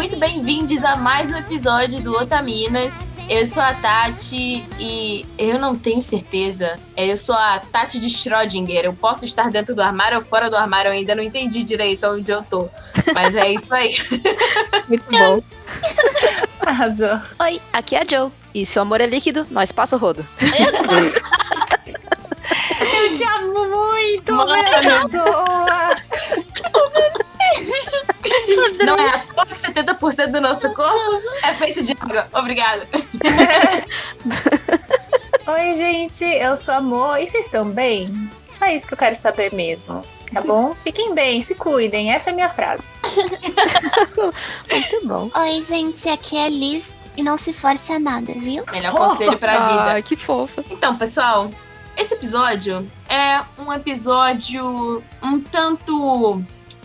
muito bem-vindos a mais um episódio do Otaminas. Eu sou a Tati e eu não tenho certeza. Eu sou a Tati de Schrödinger. Eu posso estar dentro do armário ou fora do armário, eu ainda não entendi direito onde eu tô. Mas é isso aí. Muito bom. Arrasou. Oi, aqui é a Joe. E se o amor é líquido, nós passa o rodo. Eu te amo muito, Mano. pessoa. Não é à toa que 70% do nosso corpo é feito de água. Obrigada. Oi, gente, eu sou a Amor e vocês estão bem? Só isso que eu quero saber mesmo, tá bom? Fiquem bem, se cuidem, essa é a minha frase. Muito bom. Oi, gente, aqui é a Liz e não se force a nada, viu? Melhor conselho pra vida. Ai, que fofa. Então, pessoal, esse episódio é um episódio um tanto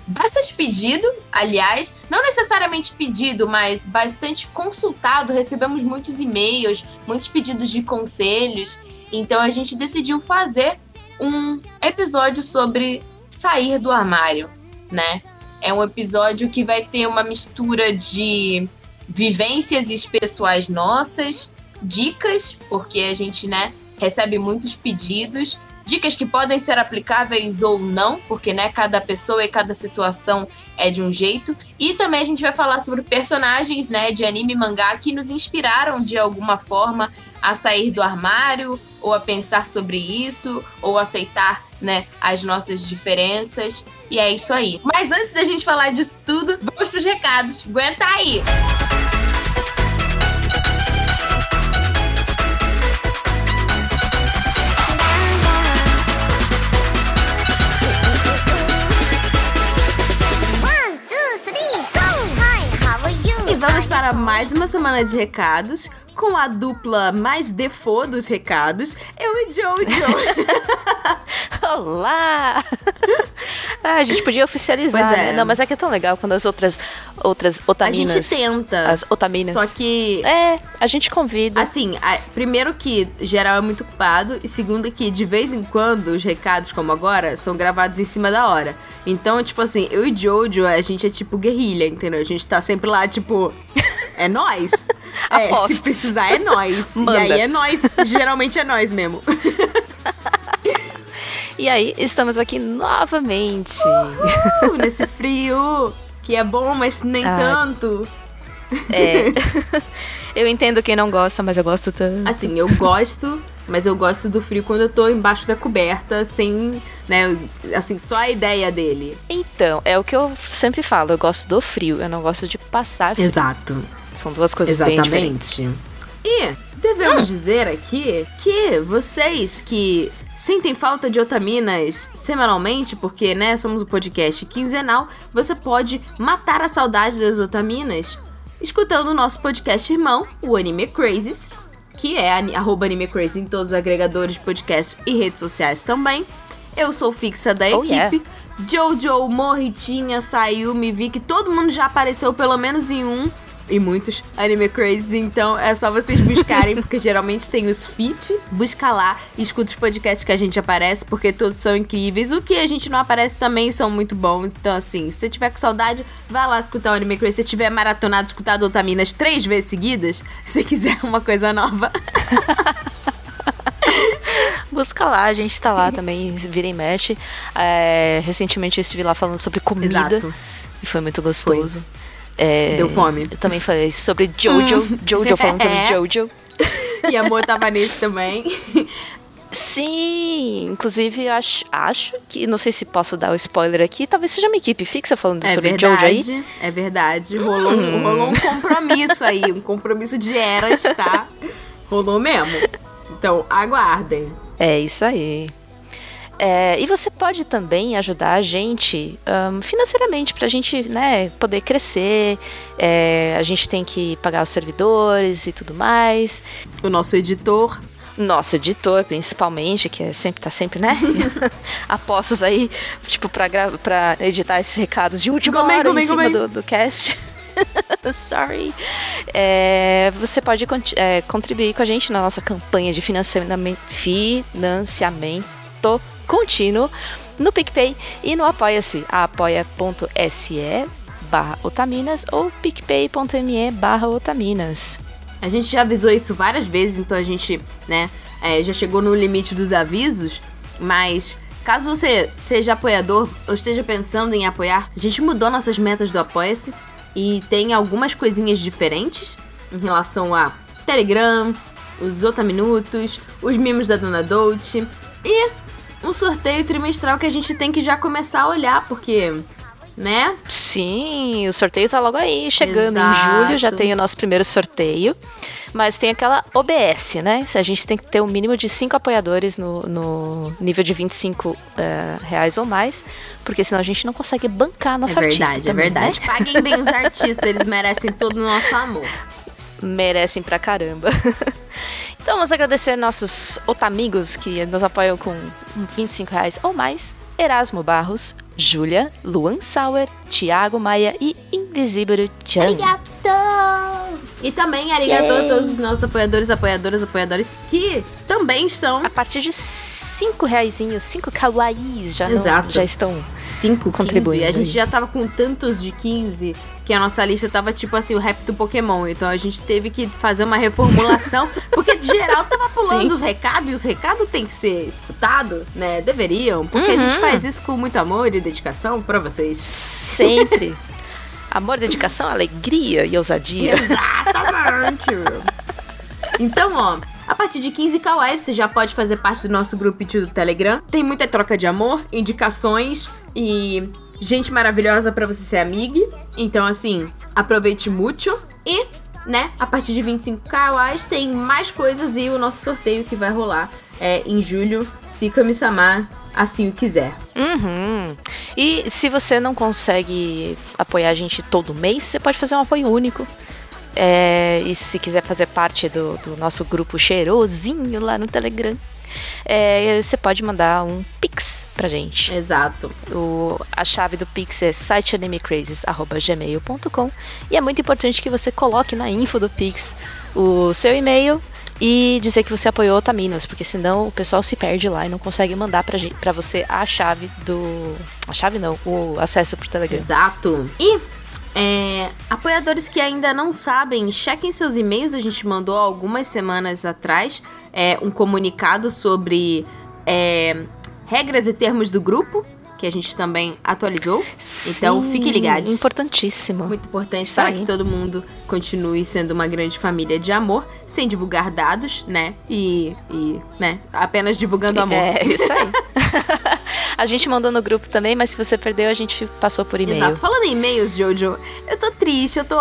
bastante pedido, aliás, não necessariamente pedido, mas bastante consultado. Recebemos muitos e-mails, muitos pedidos de conselhos. Então a gente decidiu fazer um episódio sobre sair do armário, né? É um episódio que vai ter uma mistura de vivências pessoais nossas, dicas, porque a gente, né, recebe muitos pedidos, dicas que podem ser aplicáveis ou não, porque né, cada pessoa e cada situação é de um jeito. E também a gente vai falar sobre personagens, né, de anime e mangá que nos inspiraram de alguma forma a sair do armário ou a pensar sobre isso ou aceitar, né, as nossas diferenças. E é isso aí. Mas antes da gente falar disso tudo, vamos pros recados. Aguenta aí. One, para mais uma semana de recados com a dupla mais default dos recados, eu e Jojo. Olá! Ah, a gente podia oficializar, é. né? Não, mas é que é tão legal quando as outras, outras A otaminas... gente tenta. As otaminas. Só que, É, a gente convida. assim, a- primeiro que geral é muito ocupado, e segundo que de vez em quando os recados, como agora, são gravados em cima da hora. Então, tipo assim, eu e Jojo, a gente é tipo guerrilha, entendeu? A gente tá sempre lá, tipo, é nós. É, se precisar é nós. Manda. E aí é nós. Geralmente é nós mesmo. E aí, estamos aqui novamente. Uh, Nesse frio, que é bom, mas nem Ah. tanto. É. eu entendo quem não gosta, mas eu gosto tanto. Assim, eu gosto, mas eu gosto do frio quando eu tô embaixo da coberta, sem, né, assim, só a ideia dele. Então, é o que eu sempre falo. Eu gosto do frio, eu não gosto de passar frio. Exato. São duas coisas bem diferentes. Exatamente. E devemos dizer aqui que vocês que sentem falta de otaminas semanalmente, porque, né, somos um podcast quinzenal, você pode matar a saudade das otaminas escutando o nosso podcast irmão, o Anime Crazes, que é arroba Anime Crazy em todos os agregadores de podcast e redes sociais também. Eu sou fixa da Oh, equipe. Jojo, Morritinha, Sayumi, vi que todo mundo já apareceu pelo menos em um e muitos Anime Crazy, então é só vocês buscarem, porque geralmente tem os feat. Busca lá e escuta os podcasts que a gente aparece, porque todos são incríveis. O que a gente não aparece também são muito bons. Então, assim, se você tiver com saudade, vai lá escutar o Anime Crazy. Se você tiver maratonado, escutado Otaminas três vezes seguidas, se quiser uma coisa nova. Busca lá, a gente tá lá também, vira e mexe. É, recentemente eu estive lá falando sobre comida. Exato. E foi muito gostoso. É, Deu fome. Eu também falei sobre Jojo. Jojo falando sobre É. Jojo. E amor tava nesse também. Sim, inclusive eu acho, acho que, não sei se posso dar o spoiler aqui, talvez seja uma equipe fixa falando É sobre Jojo aí. verdade, é verdade. Rolou, um- rolou um compromisso aí, um compromisso de eras, tá? Rolou mesmo. Então, aguardem. É isso aí. É, e você pode também ajudar a gente ahn, financeiramente pra gente né, poder crescer. É, a gente tem que pagar os servidores e tudo mais. O nosso editor. Nosso editor, principalmente, que é sempre, tá sempre, né? Apostos aí, tipo, pra editar esses recados de última Gomem, hora em cima do, do cast. Sorry. É, você pode é, contribuir com a gente na nossa campanha de financiamento, financiamento contínuo no PicPay e no Apoia-se, apoia.se barra otaminas ou picpay.me barra otaminas. A gente já avisou isso várias vezes, então a gente, né, é, já chegou no limite dos avisos, mas caso você seja apoiador ou esteja pensando em apoiar, a gente mudou nossas metas do Apoia-se e tem algumas coisinhas diferentes em relação a Telegram, os Otaminutos, os mimos da Dona Dolce e um sorteio trimestral que a gente tem que já começar a olhar, porque né? Sim, o sorteio tá logo aí, chegando em Exato. julho, já tem o nosso primeiro sorteio. Mas tem aquela OBS, né? A gente tem que ter um mínimo de cinco apoiadores no, no nível de 25 eh, reais ou mais, porque senão a gente não consegue bancar nosso é verdade, é também, né? verdade. Paguem bem os artistas, eles merecem todo o nosso amor. merecem pra caramba. então vamos agradecer nossos otamigos que nos apoiam com 25 reais ou mais. Erasmo Barros, Júlia, Luan Sauer, Thiago Maia e Invisível Chan. Arigato! E também arigato a todos os nossos apoiadores, apoiadoras, apoiadores que também estão A partir de 5 reais, 5 kawaiis já, não- Exato. já estão 5, 15. Contribuindo A gente já tava com tantos de 15 que a nossa lista tava tipo assim, o rap do Pokémon. Então a gente teve que fazer uma reformulação, porque de geral tava pulando Sim. os recados e os recados tem que ser escutado, né? Deveriam, porque a gente Uhum. faz isso com muito amor e dedicação pra vocês. sempre. Amor, dedicação, alegria e ousadia. Exatamente! então, ó, a partir de 15 kawaii você já pode fazer parte do nosso grupinho do Telegram. Tem muita troca de amor, indicações e gente maravilhosa pra você ser amiga. Então, assim, aproveite muito. E, né, a partir de 25 kawaii tem mais coisas e o nosso sorteio que vai rolar é em julho, se Kami-sama assim o quiser. Uhum. E se você não consegue apoiar a gente todo mês, você pode fazer um apoio único. É, e se quiser fazer parte do, do nosso grupo cheirosinho lá no Telegram, é, você pode mandar um pix pra gente. Exato. O, a chave do Pix é siteanimecrazes.gmail.com e é muito importante que você coloque na info do Pix o seu e-mail e dizer que você apoiou Otaminas, porque senão o pessoal se perde lá e não consegue mandar pra, gente, pra você a chave do... A chave não, o acesso pro Telegram. Exato. E é, apoiadores que ainda não sabem, chequem seus e-mails. A gente mandou algumas semanas atrás é, um comunicado sobre é, regras e termos do grupo, que a gente também atualizou. Então, Sim, fiquem ligados. Importantíssimo. Muito importante Isso para aí. que todo mundo continue sendo uma grande família de amor, sem divulgar dados, né? E, e né? Apenas divulgando amor. É, isso aí. a gente mandou no grupo também, mas se você perdeu, a gente passou por e-mail. Exato. Falando em e-mails, Jojo, eu tô triste, eu tô.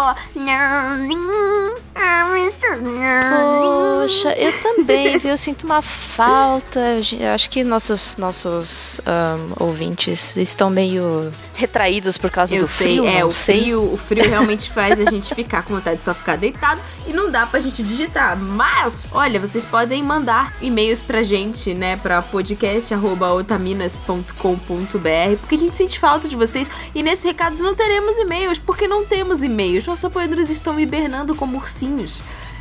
Poxa, eu também, viu? Eu sinto uma falta. Eu acho que nossos, nossos ahn, ouvintes estão meio retraídos por causa Eu do sei, frio. é, não o sei. frio, o frio realmente faz a gente ficar com vontade de só ficar deitado e não dá pra gente digitar. Mas, olha, vocês podem mandar e-mails pra gente, né, pra podcast@otaminas.com.br, porque a gente sente falta de vocês e nesses recados não teremos e-mails, porque não temos e-mails. Nossos apoiadores estão hibernando como ursinhos.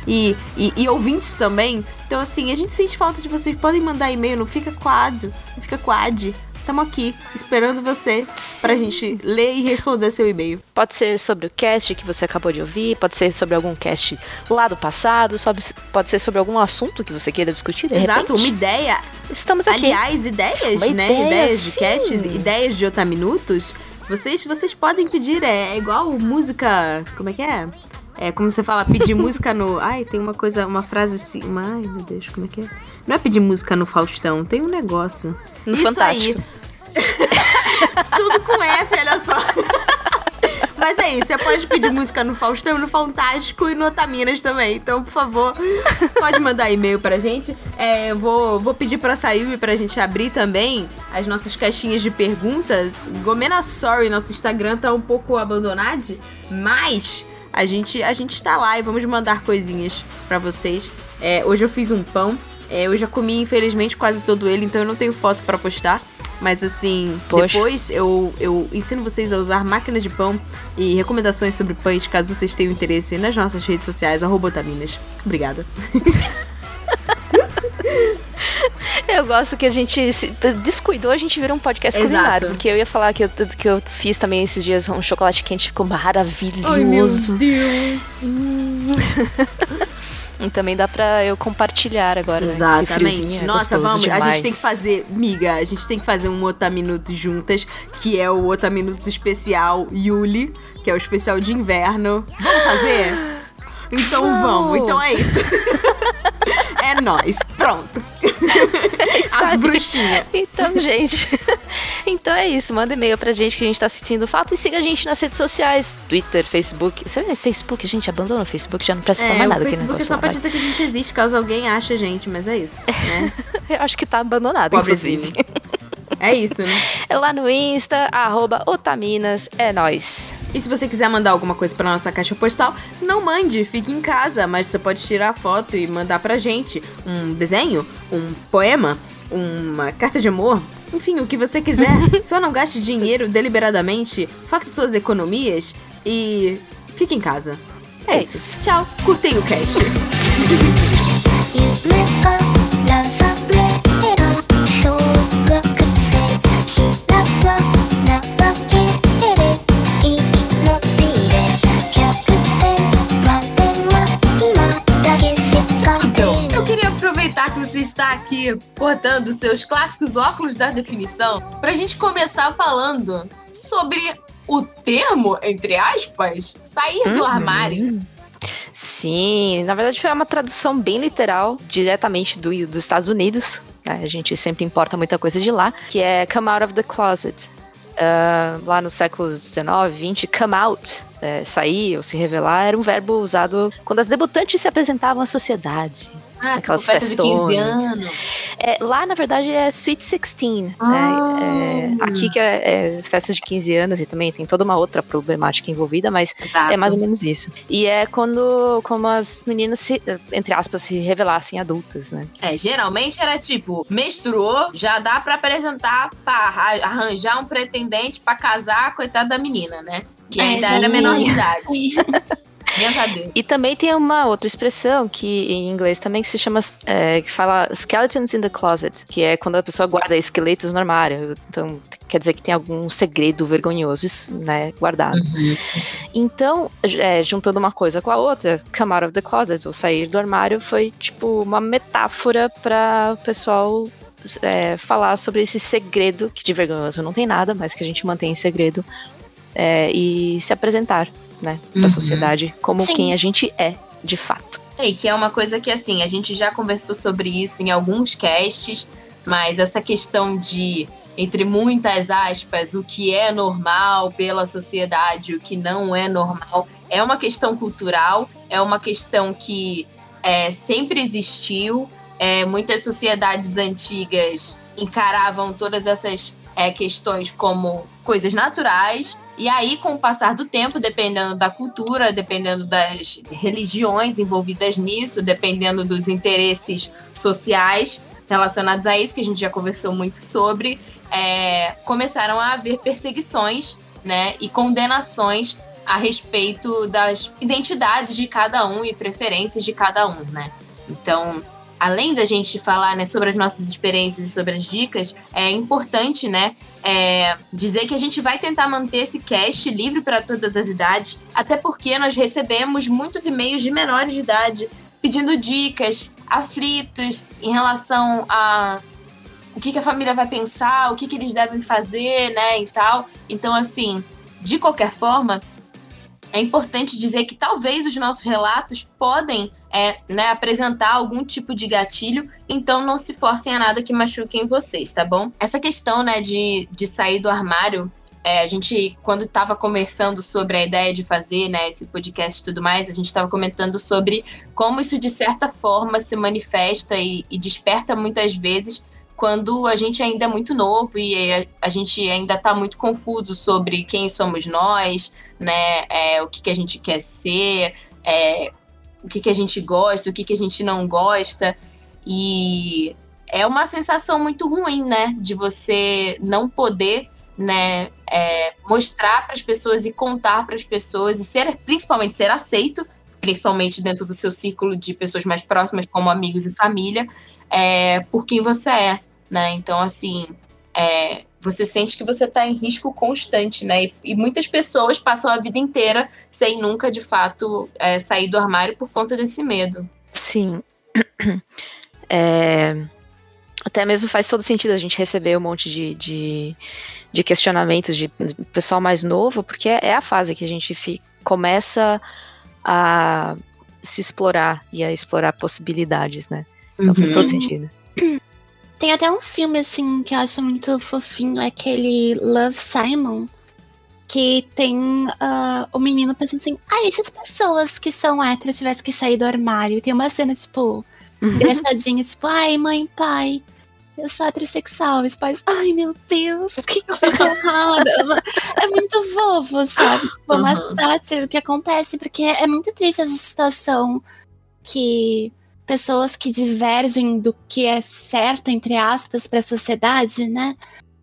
E, e, e ouvintes também. Então, assim, a gente sente falta de vocês. Podem mandar e-mail, não fica quad. Não fica quad. Tamo aqui, esperando você pra gente ler e responder seu e-mail. Pode ser sobre o cast que você acabou de ouvir, pode ser sobre algum cast lá do passado, pode ser sobre algum assunto que você queira discutir. De Exato, uma repente, ideia. estamos aqui. Aliás, ideias, Uma né? ideia, ideias de sim. casts, ideias de otaminutos. Vocês, vocês podem pedir, é, é igual música. Como é que é? É como você fala, pedir música no. Ai, tem uma coisa, uma frase assim. Ai, meu Deus, como é que é? Não é pedir música no Faustão, tem um negócio. No Isso Fantástico. aí. Tudo com F, olha só. Mas é isso, você pode pedir música no Faustão, no Fantástico e no Otaminas também. Então, por favor, pode mandar e-mail pra gente. É, eu vou, vou pedir pra Sayumi pra gente abrir também as nossas caixinhas de perguntas. Gomena Sorry, nosso Instagram tá um pouco abandonado, mas a gente, a gente tá lá e vamos mandar coisinhas pra vocês. É, hoje eu fiz um pão. É, eu já comi, infelizmente, quase todo ele, então eu não tenho foto pra postar. Mas assim, Poxa. depois eu, eu ensino vocês a usar máquina de pão e recomendações sobre pães, caso vocês tenham interesse, nas nossas redes sociais, arroba. Obrigada. Eu gosto que a gente se descuidou, a gente virou um podcast Exato. culinário. Porque eu ia falar que eu, que eu fiz também esses dias um chocolate quente, ficou maravilhoso. Deus. E também dá pra eu compartilhar agora. Né? Exatamente. friozinho é Nossa, gostoso vamos. A demais. gente tem que fazer, miga, a gente tem que fazer um Otaminuto juntas, que é o Otaminutos especial Yuli, que é o especial de inverno. Vamos fazer? Então Vamos. vamos. Então é isso. é nóis. Pronto. As bruxinhas. Então, gente. então é isso. Manda e-mail pra gente que a gente tá sentindo falta e siga a gente nas redes sociais: Twitter, Facebook. Você vê Facebook, gente, abandona o Facebook, já não presta pra É, mais o nada aqui no Facebook é só pra dizer que a gente existe, caso alguém ache a gente, mas é isso, né? Eu acho que tá abandonado, Pobrezinho. inclusive. É isso, né? É lá no Insta, arroba Otaminas, é nóis. E se você quiser mandar alguma coisa pra nossa caixa postal, não mande, fique em casa, mas você pode tirar a foto e mandar pra gente um desenho, um poema, uma carta de amor, enfim, o que você quiser. Só não gaste dinheiro deliberadamente, faça suas economias e fique em casa. É, É isso. isso. Tchau, curtem o cast. aproveitar que você está aqui portando seus clássicos óculos da definição pra gente começar falando sobre o termo, entre aspas, sair do Uhum. armário. Sim, na verdade foi uma tradução bem literal, diretamente do, dos Estados Unidos. né? A gente sempre importa muita coisa de lá, que é come out of the closet. Ah, lá nos séculos 19, 20, come out, é, sair ou se revelar, era um verbo usado quando as debutantes se apresentavam à sociedade. Ah, tipo, Aquelas festa de 15 festonas. anos. É, lá, na verdade, é Sweet 16. Ah. né? É, aqui que é, é festa de 15 anos e também tem toda uma outra problemática envolvida, mas Exato. é mais ou menos isso. E é quando como as meninas se, entre aspas, se revelassem adultas, né? É, geralmente era tipo, menstruou, já dá pra apresentar, pra arra- arranjar um pretendente pra casar, coitada da menina, né? Que É, ainda era menor de idade. E também tem uma outra expressão que em inglês também que se chama é, que fala skeletons in the closet, que é quando a pessoa guarda esqueletos no armário. Então quer dizer que tem algum segredo vergonhoso, né, guardado. Então, é, juntando uma coisa com a outra, come out of the closet, ou sair do armário, foi tipo uma metáfora para o pessoal é, falar sobre esse segredo, que de vergonhoso não tem nada, mas que a gente mantém em segredo, é, e se apresentar, né, para a Uhum. sociedade como Sim. quem a gente é, de fato. É, e que é uma coisa que, assim, a gente já conversou sobre isso em alguns casts, mas essa questão de, entre muitas aspas, o que é normal pela sociedade, o que não é normal, é uma questão cultural, é uma questão que é, sempre existiu. É, muitas sociedades antigas encaravam todas essas é, questões como coisas naturais. E aí, com o passar do tempo, dependendo da cultura, dependendo das religiões envolvidas nisso, dependendo dos interesses sociais relacionados a isso, que a gente já conversou muito sobre, é, começaram a haver perseguições né, e condenações a respeito das identidades de cada um e preferências de cada um, né? Então, além da gente falar né, sobre as nossas experiências e sobre as dicas, é importante, né, é, dizer que a gente vai tentar manter esse cast livre para todas as idades, até porque nós recebemos muitos e-mails de menores de idade pedindo dicas, aflitos em relação a o que, que a família vai pensar, o que, que eles devem fazer, né, e tal. Então, assim, de qualquer forma, é importante dizer que talvez os nossos relatos podem é, né, apresentar algum tipo de gatilho, então não se forcem a nada que machuquem vocês, tá bom? Essa questão né, de, de sair do armário, é, a gente, quando estava conversando sobre a ideia de fazer né, esse podcast e tudo mais, a gente estava comentando sobre como isso, de certa forma, se manifesta e, e desperta muitas vezes quando a gente ainda é muito novo e a, gente ainda está muito confuso sobre quem somos nós, né? É, o que, que a gente quer ser, é, o que, que a gente gosta, o que, que a gente não gosta. E é uma sensação muito ruim, né? De você não poder né, é, mostrar para as pessoas e contar para as pessoas e ser, principalmente ser aceito, principalmente dentro do seu círculo de pessoas mais próximas, como amigos e família, é, por quem você é, né? Então, assim, é, você sente que você está em risco constante, né? E, e, muitas pessoas passam a vida inteira sem nunca, de fato, é, sair do armário por conta desse medo. Sim. É, até mesmo faz todo sentido a gente receber um monte de, de, de questionamentos de pessoal mais novo, porque é a fase que a gente fica, começa a se explorar e a explorar possibilidades, né? Então Uhum. faz todo sentido. Tem até um filme, assim, que eu acho muito fofinho, é aquele Love Simon, que tem ah, o menino pensando assim, ah, e se as pessoas que são héteros tivessem que sair do armário? E tem uma cena, tipo, engraçadinha, tipo, ai, mãe, pai, eu sou heterossexual. E os pais, ai, meu Deus, o que eu fiz errado? É muito fofo, sabe? Tipo, uma Uhum. sátira o que acontece, porque é muito triste essa situação que pessoas que divergem do que é certo, entre aspas, pra sociedade, né?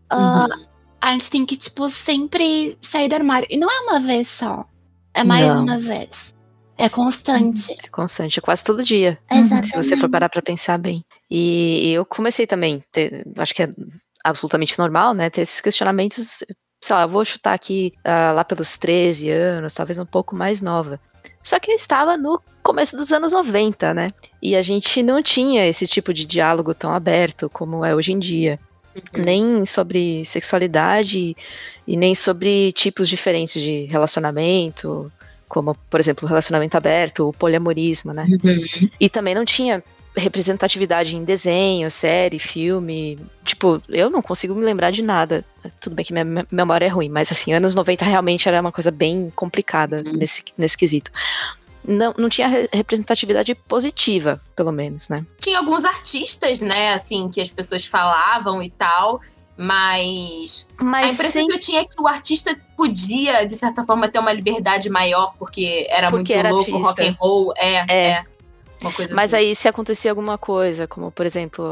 ah, Uhum. a gente tem que, tipo, sempre sair do armário. E não é uma vez só. É mais Não. uma vez. É constante. É constante, é quase todo dia. Exatamente. Se você for parar pra pensar bem. E eu comecei também, ter, acho que é absolutamente normal, né? Ter esses questionamentos, sei lá, eu vou chutar aqui ah, lá pelos 13 anos, talvez um pouco mais nova. Só que eu estava no começo dos anos 90, né? E a gente não tinha esse tipo de diálogo tão aberto como é hoje em dia. Uhum. Nem sobre sexualidade e nem sobre tipos diferentes de relacionamento, como, por exemplo, o relacionamento aberto, o poliamorismo, né? Uhum. E também não tinha representatividade em desenho, série, filme. Tipo, eu não consigo me lembrar de nada. Tudo bem que minha me- memória é ruim, mas assim, anos 90 realmente era uma coisa bem complicada Uhum. nesse, nesse quesito. Não, não tinha re- representatividade positiva, pelo menos, né? Tinha alguns artistas, né, assim, que as pessoas falavam e tal, mas a Mas impressão que eu tinha é que o artista podia, de certa forma, ter uma liberdade maior, porque era Porque muito era louco, artista. rock and roll, é, É. é. Uma coisa Mas assim. aí, se acontecia alguma coisa, como por exemplo,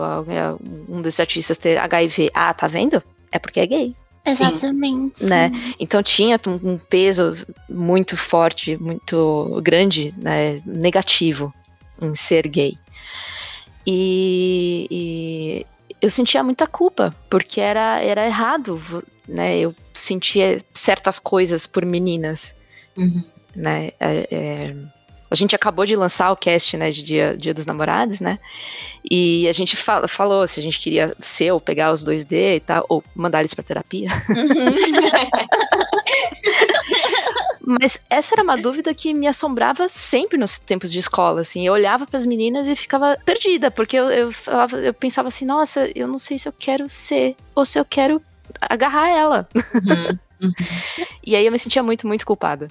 um desses artistas ter HIV, ah, tá vendo? É porque é gay. Exatamente. Né? Então tinha um peso muito forte, muito grande, né, negativo em ser gay. E, e eu sentia muita culpa, porque era, era errado, né? Eu sentia certas coisas por meninas, Uhum. né? É- é, a gente acabou de lançar o cast, né, de Dia, Dia dos Namorados, né? E a gente falou se a gente queria ser ou pegar os 2D e tal, ou mandar eles pra terapia. Mas essa era uma dúvida que me assombrava sempre nos tempos de escola, assim. Eu olhava pras meninas e ficava perdida, porque eu, eu, falava- eu pensava assim, nossa, eu não sei se eu quero ser ou se eu quero agarrar ela. Uhum. E aí eu me sentia muito, muito culpada.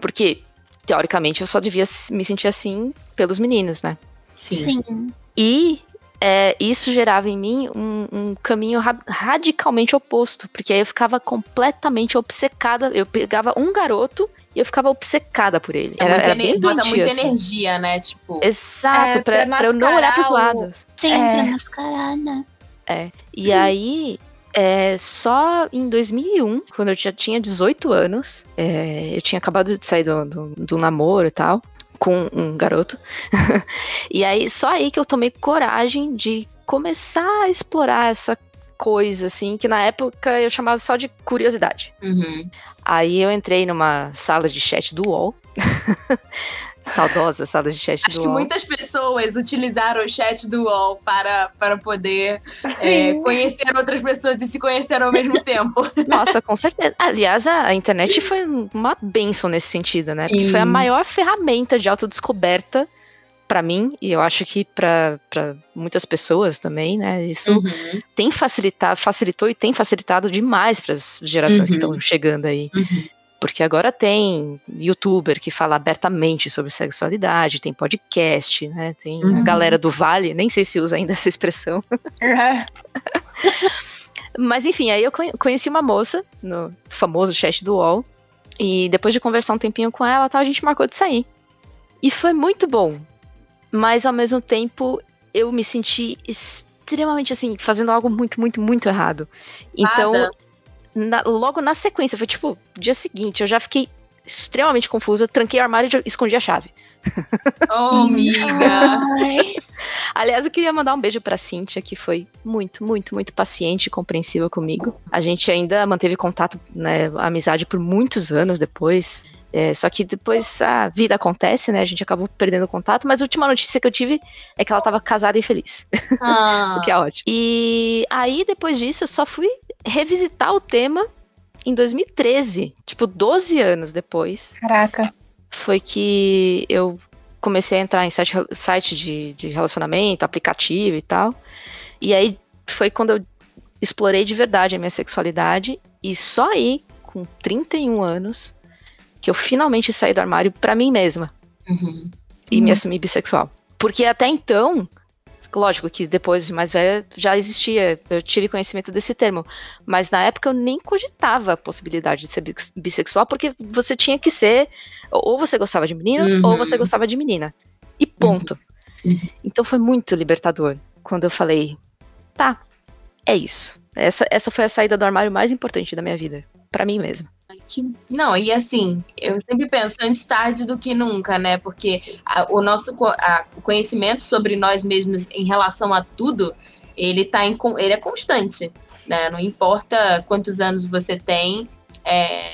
Porque, teoricamente, eu só devia me sentir assim pelos meninos, né? Sim. Sim. E é, isso gerava em mim um, um caminho ra- radicalmente oposto, porque aí eu ficava completamente obcecada. Eu pegava um garoto e eu ficava obcecada por ele. É Era, muita era bem bota muita assim. energia, né? Tipo. Exato, É, pra, pra pra eu não olhar pros lados. Sim, É. pra mascarar, né? É. E aí, é, só em 2001, quando eu já tinha 18 anos, é, eu tinha acabado de sair do, do, do namoro e tal, com um garoto. e aí, só aí que eu tomei coragem de começar a explorar essa coisa, assim, que na época eu chamava só de curiosidade. Uhum. Aí eu entrei numa sala de chat do UOL. Saudosa sala de chat Acho do que UOL. muitas pessoas utilizaram o chat do UOL para, para poder é, Sim. conhecer outras pessoas e se conhecer ao mesmo tempo. Nossa, com certeza. Aliás, a, internet foi uma benção nesse sentido, né? Porque foi a Sim. maior ferramenta de autodescoberta pra mim, e eu acho que pra muitas pessoas também, né? Isso Uhum. tem facilitado, facilitou e tem facilitado demais para as gerações que Uhum. estão chegando aí. Uhum. Porque agora tem youtuber que fala abertamente sobre sexualidade, tem podcast, né? Tem a Uhum. galera do Vale, nem sei se usa ainda essa expressão. É. Mas enfim, aí eu conhe- conheci uma moça no famoso chat do UOL. E depois de conversar um tempinho com ela, tal, a gente marcou de sair. E foi muito bom. Mas ao mesmo tempo, eu me senti extremamente assim, fazendo algo muito, muito, muito errado. Então, Nada. Na- logo na sequência, foi tipo, dia seguinte, eu já fiquei extremamente confusa, tranquei o armário e escondi a chave. Oh, amiga. Aliás, eu queria mandar um beijo pra Cíntia, que foi muito, muito, muito paciente e compreensiva comigo. A gente ainda manteve contato, né, amizade por muitos anos depois. É, só que depois a vida acontece, né? A gente acabou perdendo contato, mas a última notícia que eu tive é que ela tava casada e feliz. Ah. o que é ótimo. E aí, depois disso, eu só fui revisitar o tema em 2013, tipo, 12 anos depois Caraca. foi que eu comecei a entrar em site, site de, de relacionamento, aplicativo e tal. E aí foi quando eu explorei de verdade a minha sexualidade. E só aí, com 31 anos, que eu finalmente saí do armário pra mim mesma Uhum. e me Uhum. assumi bissexual. Porque até então, lógico que depois de mais velha já existia, eu tive conhecimento desse termo, mas na época eu nem cogitava a possibilidade de ser bis- bissexual, porque você tinha que ser, ou você gostava de menino, Uhum. ou você gostava de menina. E ponto. Uhum. Então foi muito libertador quando eu falei, tá, é isso. Essa, essa foi a saída do armário mais importante da minha vida, Pra mim mesma. Que- Não, e assim, eu sempre penso antes tarde do que nunca, né? Porque a- o nosso a- o conhecimento sobre nós mesmos em relação a tudo, ele tá em, ele é constante, né? Não importa quantos anos você tem, é,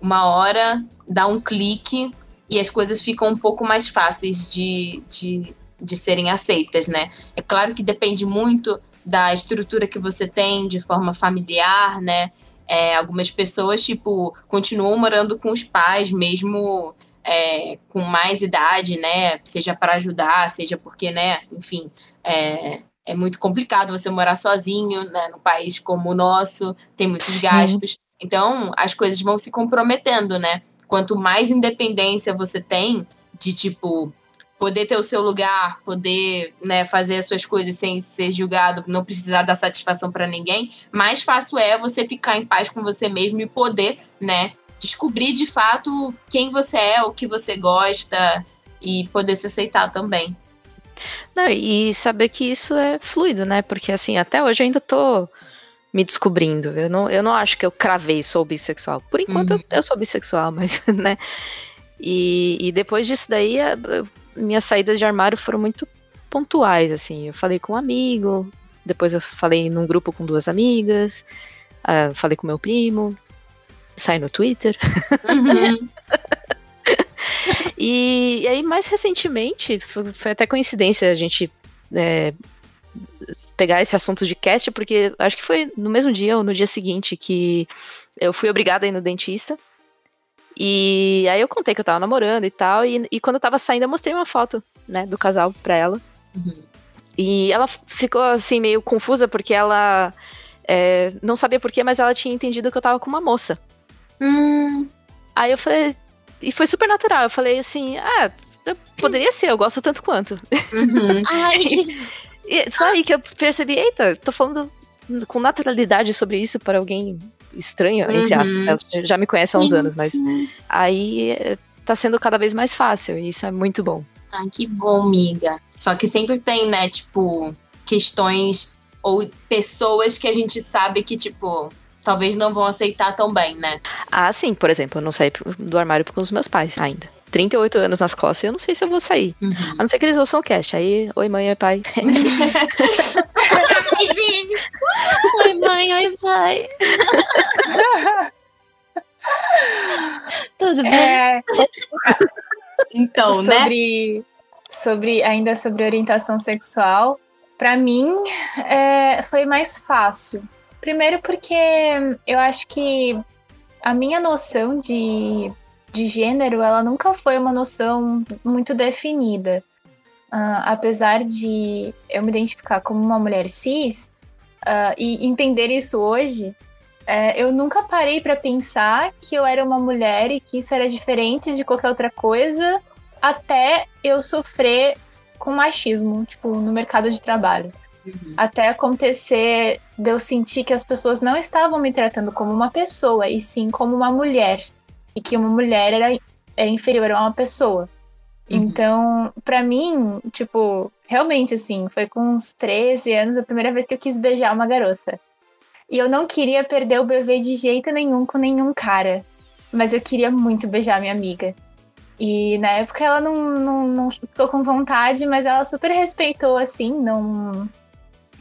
uma hora dá um clique e as coisas ficam um pouco mais fáceis de, de, de serem aceitas, né? É claro que depende muito da estrutura que você tem de forma familiar, né? É, algumas pessoas, tipo, continuam morando com os pais, mesmo é, com mais idade, né? Seja para ajudar, seja porque, né? Enfim, é, é muito complicado você morar sozinho, né? Num país como o nosso, tem muitos Sim. gastos. Então, as coisas vão se comprometendo, né? Quanto mais independência você tem de, tipo, poder ter o seu lugar, poder né, fazer as suas coisas sem ser julgado, não precisar dar satisfação para ninguém, mais fácil é você ficar em paz com você mesmo e poder, né, descobrir de fato quem você é, o que você gosta e poder se aceitar também. Não, e saber que isso é fluido, né? Porque assim, até hoje eu ainda tô me descobrindo. Eu não, eu não acho que eu cravei sou bissexual. Por enquanto Uhum. eu, eu sou bissexual, mas, né? E, e depois disso daí, a- eu- minhas saídas de armário foram muito pontuais, assim. Eu falei com um amigo, depois eu falei num grupo com duas amigas, ah, falei com meu primo, saí no Twitter. Uhum. E, e aí, mais recentemente, foi, foi até coincidência a gente é, pegar esse assunto de cast, porque acho que foi no mesmo dia ou no dia seguinte que eu fui obrigada a ir no dentista. E aí eu contei que eu tava namorando e tal, e, e quando eu tava saindo eu mostrei uma foto, né, do casal pra ela. Uhum. E ela ficou assim meio confusa porque ela é, não sabia porquê, mas ela tinha entendido que eu tava com uma moça. Hum, Aí eu falei. E foi super natural. Eu falei assim: ah, eu- poderia ser, eu gosto tanto quanto. uhum. E só aí que eu percebi: eita, tô falando com naturalidade sobre isso para alguém estranho, entre Uhum. aspas. Ela já me conhece há uns anos, mas sim. aí eh, tá sendo cada vez mais fácil e isso é muito bom. Ai, que bom, amiga. Só que sempre tem, né, tipo, questões ou pessoas que a gente sabe que, tipo, talvez não vão aceitar tão bem, né? Ah, sim, por exemplo, eu não saí do armário com os meus pais ainda. 38 anos nas costas, eu não sei se eu vou sair. Uhum. A não ser que eles ouçam o cast. Aí, oi mãe, oi pai. Oi, mãe, oi, pai. Tudo bem? É, Então, né? sobre, sobre ainda sobre orientação sexual, pra mim é, foi mais fácil. Primeiro porque eu acho que a minha noção de, de gênero ela nunca foi uma noção muito definida. Ah, apesar de eu me identificar como uma mulher cis ah, e entender isso hoje, é, eu nunca parei pra pensar que eu era uma mulher e que isso era diferente de qualquer outra coisa até eu sofrer com machismo, tipo, no mercado de trabalho. Uhum. Até acontecer de eu sentir que as pessoas não estavam me tratando como uma pessoa, e sim como uma mulher. E que uma mulher era, era inferior a uma pessoa. Uhum. Então, pra mim, tipo, realmente assim, foi com uns 13 anos a primeira vez que eu quis beijar uma garota. E eu não queria perder o bebê de jeito nenhum com nenhum cara. mas eu queria muito beijar minha amiga. E na época ela não, não, não ficou com vontade, mas ela super respeitou, assim, não,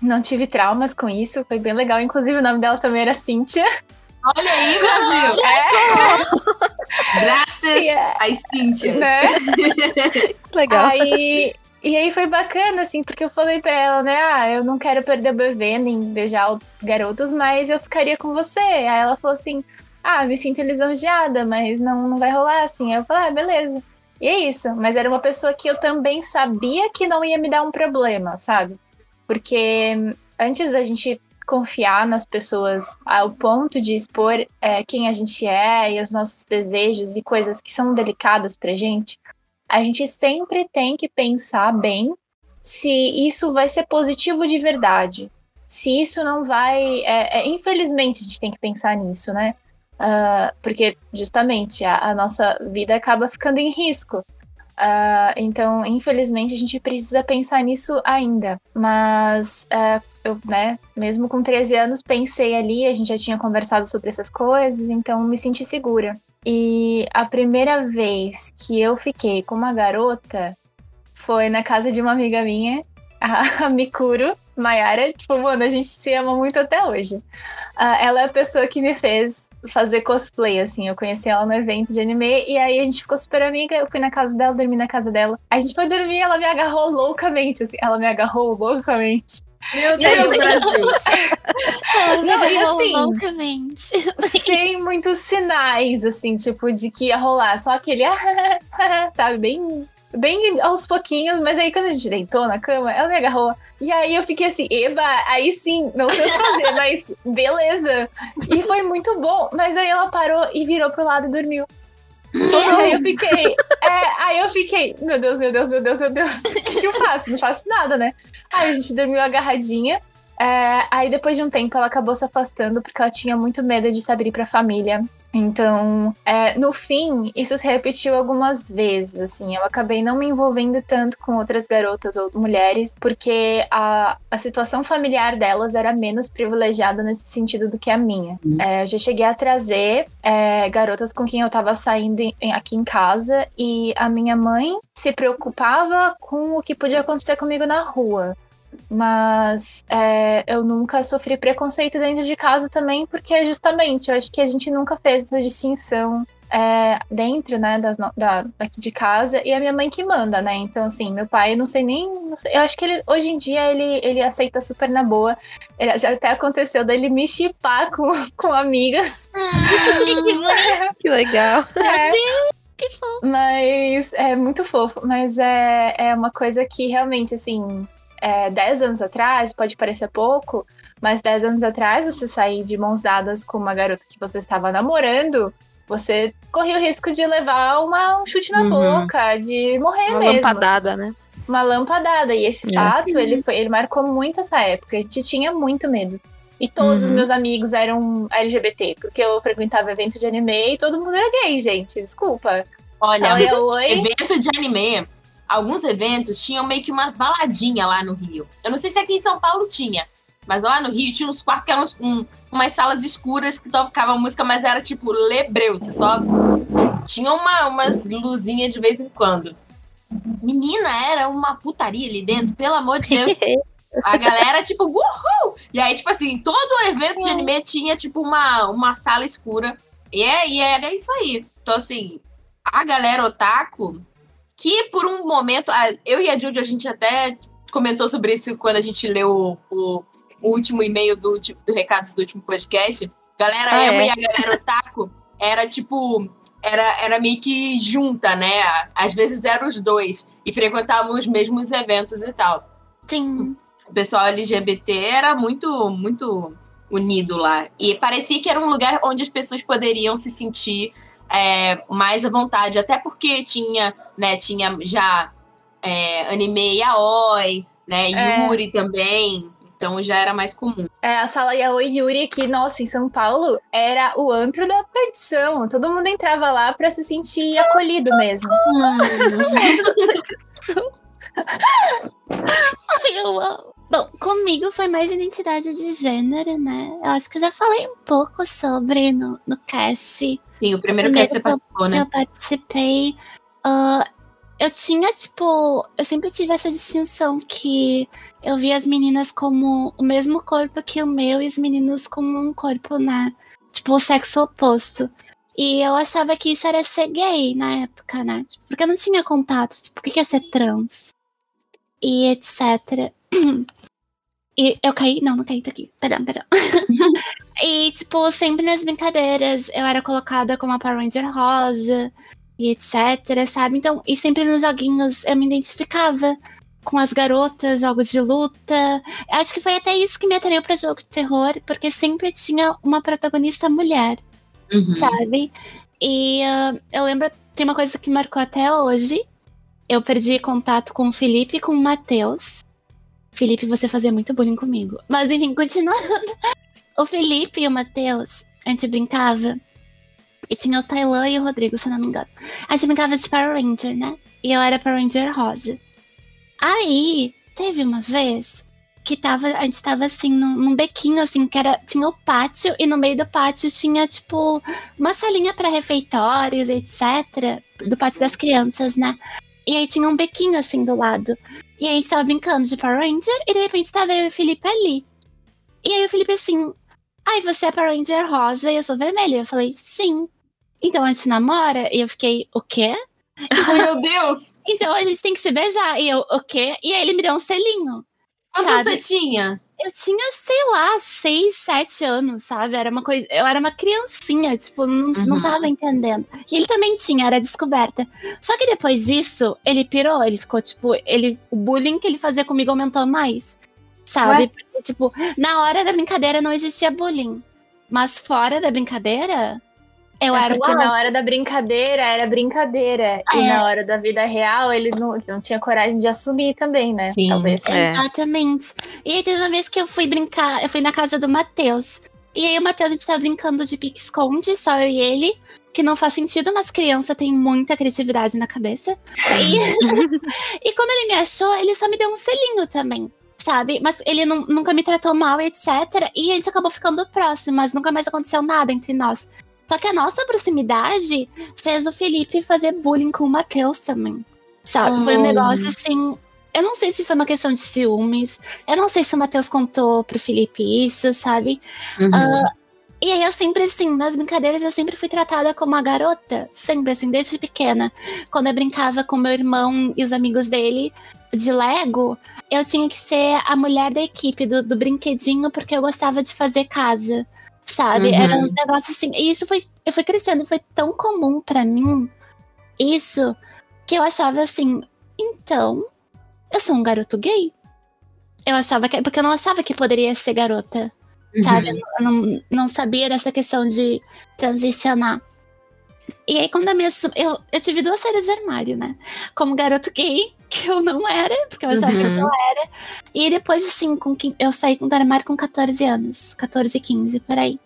não tive traumas com isso, foi bem legal. Inclusive o nome dela também era Cíntia. Olha aí, Brasil! É, Graças Yeah. às Cíntias. né? Legal. Aí, e aí foi bacana, assim, porque eu falei pra ela, né? Ah, eu não quero perder o bebê nem beijar os garotos, mas eu ficaria com você. Aí ela falou assim: Ah, me sinto lisonjeada, mas não, não vai rolar assim. Aí eu falei: Ah, beleza. E é isso. Mas era uma pessoa que eu também sabia que não ia me dar um problema, sabe? Porque antes da gente confiar nas pessoas ao ponto de expor é, quem a gente é e os nossos desejos e coisas que são delicadas pra gente, a gente sempre tem que pensar bem se isso vai ser positivo de verdade. Se isso não vai. é, é, infelizmente, a gente tem que pensar nisso, né? Ah, porque, justamente, a, a nossa vida acaba ficando em risco. Ah, então, infelizmente, a gente precisa pensar nisso ainda. Mas, ah, eu, né, mesmo com 13 anos, pensei ali, a gente já tinha conversado sobre essas coisas, então me senti segura. E a primeira vez que eu fiquei com uma garota foi na casa de uma amiga minha, a Mikuro, Mayara. Tipo, mano, a gente se ama muito até hoje. Ah, ela é a pessoa que me fez fazer cosplay, assim. Eu conheci ela no evento de anime e aí a gente ficou super amiga. Eu fui na casa dela, dormi na casa dela. A gente foi dormir ela me agarrou loucamente, assim. Ela me agarrou loucamente. Meu Deus, Brasil! Não, e agarrou assim- loucamente. Sem muitos sinais, assim, tipo, de que ia rolar. Só aquele, sabe, bem, bem aos pouquinhos. Mas aí quando a gente deitou na cama, ela me agarrou. E aí eu fiquei assim, eba, aí sim, não sei o que fazer, mas beleza. E foi muito bom. Mas aí ela parou e virou pro lado e dormiu. Aí eu fiquei, é, aí eu fiquei, meu Deus, meu Deus, meu Deus, meu Deus, o que eu faço? Não faço nada, né? Aí a gente dormiu agarradinha. É, aí depois de um tempo ela acabou se afastando porque ela tinha muito medo de se abrir pra família. Então, é, no fim, isso se repetiu algumas vezes, assim. Eu acabei não me envolvendo tanto com outras garotas ou mulheres, porque a, a situação familiar delas era menos privilegiada nesse sentido do que a minha. É, eu já cheguei a trazer é, garotas com quem eu tava saindo em- aqui em casa e a minha mãe se preocupava com o que podia acontecer comigo na rua. Mas é, eu nunca sofri preconceito dentro de casa também, porque justamente eu acho que a gente nunca fez essa distinção é, dentro, né, das da, daqui de casa, e a minha mãe que manda, né? Então, assim, meu pai, eu não sei nem. não sei- eu acho que ele, hoje em dia ele, ele aceita super na boa. Ele- já até aconteceu dele me chipar com, com amigas. Que legal. É. Que fofo. Mas é muito fofo. Mas é, é uma coisa que realmente, assim, é, 10 anos atrás, pode parecer pouco, mas 10 anos atrás, você sair de mãos dadas com uma garota que você estava namorando, você corria o risco de levar uma, um chute na Uhum. boca, de morrer Uma mesmo. lampadada, né? assim, uma lampadada. E esse É. fato, ele, foi- ele marcou muito essa época. A gente tinha muito medo. E todos os Uhum. meus amigos eram LGBT, porque eu frequentava evento de anime e todo mundo era gay, gente. Desculpa. Olha, Olha, oi. evento de anime, alguns eventos tinham meio que umas baladinhas lá no Rio. Eu não sei se aqui em São Paulo tinha, mas lá no Rio tinha uns quartos que eram uns- um- umas salas escuras que tocavam música, mas era tipo lebreu, você só tinha uma, umas luzinhas de vez em quando. Menina, era uma putaria ali dentro, pelo amor de Deus. A galera, tipo, uhul! E aí, tipo assim, todo evento de anime tinha, tipo, uma, uma sala escura. E, é, e era isso aí. Então, assim, a galera otaku, que por um momento, eu e a Judy, a gente até comentou sobre isso quando a gente leu o, o último e-mail do, do Recados do último podcast. Galera Ah, emo é? e a galera otaku era tipo. Era, era meio que junta, né? Às vezes eram os dois. E frequentavam os mesmos eventos e tal. Sim. O pessoal LGBT era muito, muito unido lá. E parecia que era um lugar onde as pessoas poderiam se sentir é, mais à vontade. Até porque tinha, né, tinha já é, anime yaoi, né, É. Yuri também. Então já era mais comum. É, a sala Yaoi Yuri aqui, nossa, em São Paulo, era o antro da perdição. Todo mundo entrava lá pra se sentir acolhido mesmo. Eu amo. Bom, comigo foi mais identidade de gênero, né? Eu acho que eu já falei um pouco sobre no, no cast. Sim, o primeiro Primeiro cast você participou, né? Eu participei. ah, eu tinha, tipo, eu sempre tive essa distinção que eu via as meninas como o mesmo corpo que o meu e os meninos como um corpo, né? Tipo, o sexo oposto. E eu achava que isso era ser gay na época, né? Tipo, porque eu não tinha contato. Tipo, o que que é ser trans? E etc. E eu caí? Não, não caí, tá aqui. Perdão, perdão. e, tipo, sempre nas brincadeiras eu era colocada como a Power Ranger rosa e etc, sabe? Então, e sempre nos joguinhos eu me identificava com as garotas, jogos de luta. Acho que foi até isso que me atraiu pra jogo de terror, porque sempre tinha uma protagonista mulher, Uhum. sabe? E ah, eu lembro, tem uma coisa que marcou até hoje. Eu perdi contato com o Felipe e com o Matheus. Felipe, você fazia muito bullying comigo. Mas enfim, continuando. O Felipe e o Matheus, a gente brincava. E tinha o Tailan e o Rodrigo, se não me engano. A gente brincava de Power Ranger, né? E eu era Power Ranger rosa. Aí, teve uma vez que tava, a gente tava assim, num, num bequinho, assim, que era. Tinha o pátio, e no meio do pátio tinha, tipo, uma salinha pra refeitórios, etc. Do pátio das crianças, né? E aí tinha um bequinho assim do lado. E aí a gente tava brincando de Power Ranger, e de repente tava eu e o Felipe ali. E aí o Felipe assim, ai, você é Power Ranger rosa e eu sou vermelha. Eu falei, sim. Então a gente namora? E eu fiquei, o quê? Ai, meu Deus! Então a gente tem que se beijar. E eu, o quê? E aí ele me deu um selinho. Quantos Sabe? você tinha? Eu tinha, sei lá, seis, sete anos, sabe? Era uma coisa. Eu era uma criancinha, tipo, não, não Uhum. tava entendendo. E ele também tinha, era descoberta. Só que depois disso, ele pirou, ele ficou, tipo, ele. O bullying que ele fazia comigo aumentou mais. Sabe? Ué? Porque, tipo, na hora da brincadeira não existia bullying. Mas fora da brincadeira, eu É era o na hora da brincadeira era brincadeira. E É. na hora da vida real ele não, não tinha coragem de assumir também, né? Sim. Talvez. É. Exatamente. E aí teve uma vez que eu fui brincar, eu fui na casa do Matheus. E aí o Matheus, a gente tava brincando de pique-esconde, só eu e ele. Que não faz sentido, mas criança tem muita criatividade na cabeça. E, e quando ele me achou, ele só me deu um selinho também, sabe? Mas ele nu- nunca me tratou mal, etc. E a gente acabou ficando próximo, mas nunca mais aconteceu nada entre nós. Só que a nossa proximidade fez o Felipe fazer bullying com o Matheus também. Sabe? Foi um negócio assim. Eu não sei se foi uma questão de ciúmes. Eu não sei se o Matheus contou pro Felipe isso, sabe? Uhum. Ah, e aí eu sempre, assim, nas brincadeiras eu sempre fui tratada como uma garota. Sempre, assim, desde pequena. Quando eu brincava com meu irmão e os amigos dele de Lego, eu tinha que ser a mulher da equipe, do, do brinquedinho, porque eu gostava de fazer casa. Sabe? Uhum. Era uns negócios assim. E isso foi. Eu fui crescendo e foi tão comum pra mim. Isso. Que eu achava assim. Então, eu sou um garoto gay. Eu achava que. Porque eu não achava que poderia ser garota sabe? Uhum. Eu não, não sabia dessa questão de transicionar. E aí, quando eu me assumi, eu, eu tive duas séries de armário, né? Como garoto gay, que eu não era, porque eu achava que eu Uhum. não era. E depois, assim, com, eu saí do armário com 14 anos, 14, 15, por aí.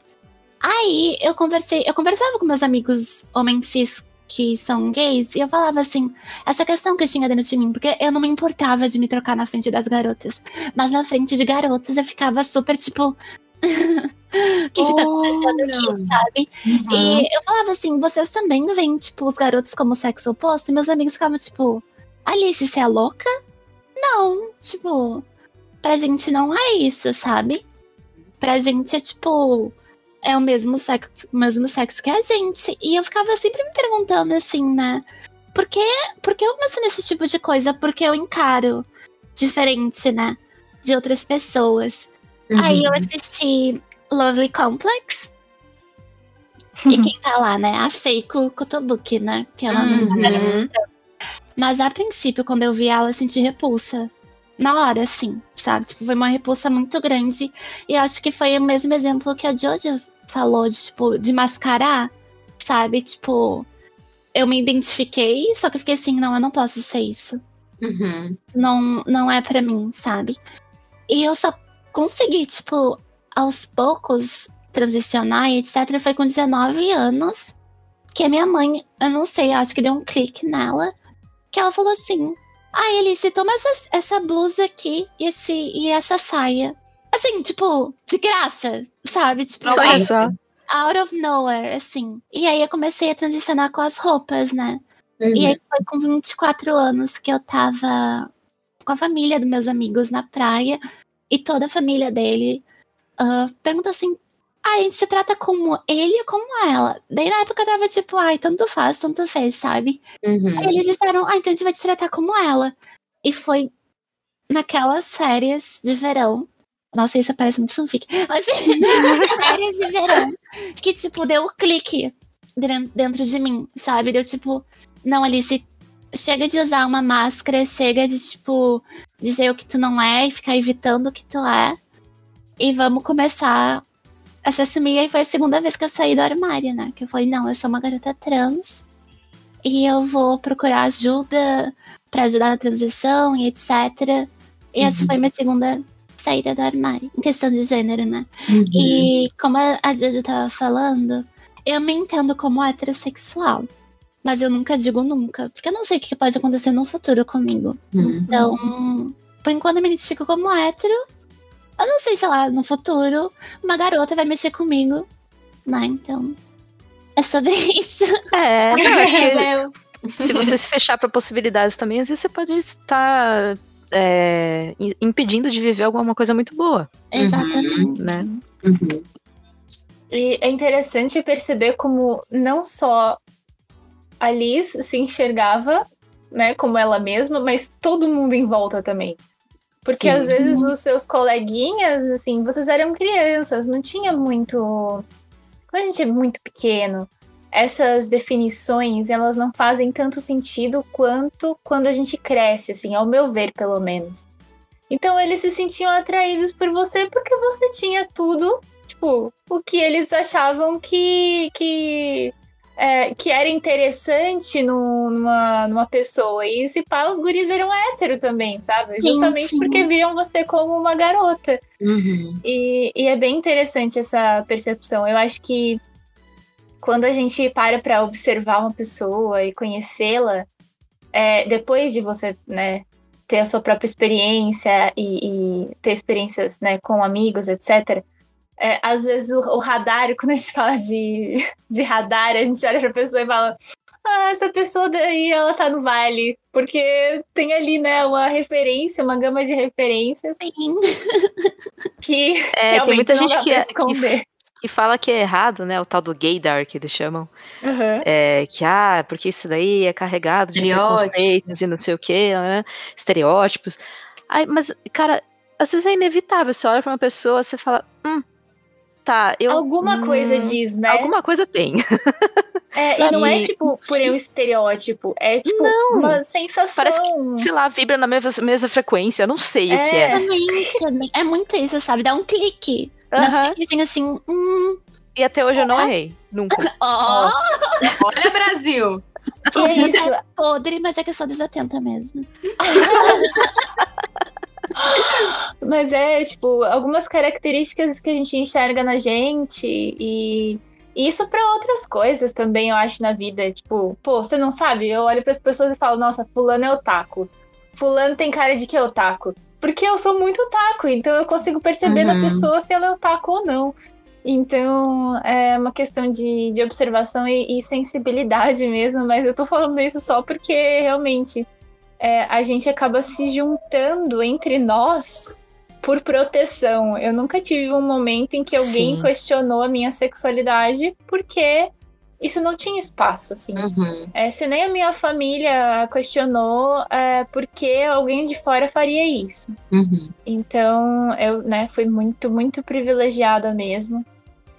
Aí eu conversei, eu conversava com meus amigos homens cis que são gays, e eu falava assim, essa questão que eu tinha dentro de mim, porque eu não me importava de me trocar na frente das garotas. Mas na frente de garotos eu ficava super, tipo. O que, que tá acontecendo aqui, sabe? Uhum. E eu falava assim, vocês também veem, tipo, os garotos como sexo oposto? E meus amigos ficavam, tipo, Alice, você é louca? Não, tipo, pra gente não é isso, sabe? Pra gente é tipo, é o mesmo sexo, o mesmo sexo que a gente. E eu ficava sempre me perguntando assim, né? Por que, por que eu penso nesse tipo de coisa? Porque eu encaro diferente, né? De outras pessoas. Aí eu Uhum. assisti Lovely Complex. E quem tá lá, né? A Seiko Kotobuki, né? Que ela não Uhum. Mas a princípio, quando eu vi ela, eu senti repulsa. Na hora, assim, sabe? Tipo, foi uma repulsa muito grande. E eu acho que foi o mesmo exemplo que a Jojo falou, de, tipo, de mascarar, sabe? Tipo, eu me identifiquei, só que eu fiquei assim, não, eu não posso ser isso. Uhum. Não, não é pra mim, sabe? E eu só consegui, tipo, aos poucos transicionar e etc. Foi com 19 anos que a minha mãe, eu não sei, acho que deu um clique nela, que ela falou assim: Ai, Alice, toma essa, essa blusa aqui e, esse, e essa saia. Assim, tipo, de graça, sabe? Tipo, só. out of nowhere, assim. E aí eu comecei a transicionar com as roupas, né? Uhum. E aí foi com 24 anos que eu tava com a família dos meus amigos na praia e toda a família dele ah, perguntou assim: ah, a gente te trata como ele ou como ela? Daí na época eu tava tipo, ai, tanto faz, tanto fez, sabe? Uhum. Eles disseram, ah, então a gente vai te tratar como ela. E foi naquelas férias de verão. Nossa, isso parece muito fanfic. Mas férias de verão. Que, tipo, deu o clique dren- dentro de mim, sabe? Deu tipo, não, Alice, chega de usar uma máscara, chega de, tipo, dizer o que tu não é e ficar evitando o que tu é. E vamos começar a se assumir. E aí foi a segunda vez que eu saí do armário, né? Que eu falei, não, eu sou uma garota trans. E eu vou procurar ajuda pra ajudar na transição e etc. E essa Uhum. foi minha segunda saída do armário, em questão de gênero, né? Uhum. E como a a Jojo tava falando, eu me entendo como heterossexual. Mas eu nunca digo nunca, porque eu não sei o que pode acontecer no futuro comigo. Uhum. Então, por enquanto eu me identifico como hétero. Eu não sei, sei lá, no futuro, uma garota vai mexer comigo, né? Então, é sobre isso. É, não, é se você se fechar para possibilidades também, às vezes você pode estar é, im- impedindo de viver alguma coisa muito boa, Exatamente. né? Uhum. E é interessante perceber como não só a Liz se enxergava, né, como ela mesma, mas todo mundo em volta também. Porque Sim. às vezes os seus coleguinhas, assim, vocês eram crianças, não tinha muito. Quando a gente é muito pequeno, essas definições, elas não fazem tanto sentido quanto quando a gente cresce, assim, ao meu ver, pelo menos. Então eles se sentiam atraídos por você porque você tinha tudo tipo, o que eles achavam que, que, é, que era interessante no- numa, numa pessoa. E se pá, os guris eram hétero também, sabe? Sim, Justamente sim. porque viam você como uma garota. Uhum. E, e é bem interessante essa percepção. Eu acho que quando a gente para para observar uma pessoa e conhecê-la, é, depois de você, né, ter a sua própria experiência e, e ter experiências, né, com amigos, etc. é, às vezes o, o radar, quando a gente fala de, de radar, a gente olha pra pessoa e fala. Ah, essa pessoa daí, ela tá no vale. Porque tem ali, né, uma referência, uma gama de referências Sim. que É, tem muita gente dá que, é- esconder. que, que fala que é errado, né? O tal do gaydar que eles chamam. Aham. É, que, ah, porque isso daí é carregado de preconceitos e não sei o que, né? Estereótipos. Ai, mas, cara, às vezes é inevitável. Você olha pra uma pessoa, você fala, hum, tá, eu. Alguma hum, coisa diz, né? Alguma coisa tem. É, e não é tipo por um estereótipo, é tipo uma sensação. Parece Sei lá, vibra na mesma, mesma frequência. Eu não sei o que é. Exatamente. é bem- É muito isso, sabe? Dá um clique. Dá um cliquezinho assim, hum, E até hoje eu não errei. Nunca. ó, Olha, Brasil! E é isso. podre, mas é que eu sou desatenta mesmo. Mas é, tipo, algumas características que a gente enxerga na gente e isso pra outras coisas também, eu acho, na vida. Tipo, pô, você não sabe? Eu olho pras pessoas e falo, nossa, fulano é otaku. Fulano tem cara de que é otaku. Porque eu sou muito otaku, então eu consigo perceber na Uhum. pessoa se ela é otaku ou não. Então, é uma questão de, de observação e, e sensibilidade mesmo, mas eu tô falando isso só porque realmente é, a gente acaba se juntando entre nós por proteção. Eu nunca tive um momento em que alguém Sim. questionou a minha sexualidade porque isso não tinha espaço, assim. Uhum. É, se nem a minha família questionou, é, porque alguém de fora faria isso. Uhum. Então, eu, né, fui muito, muito privilegiada mesmo.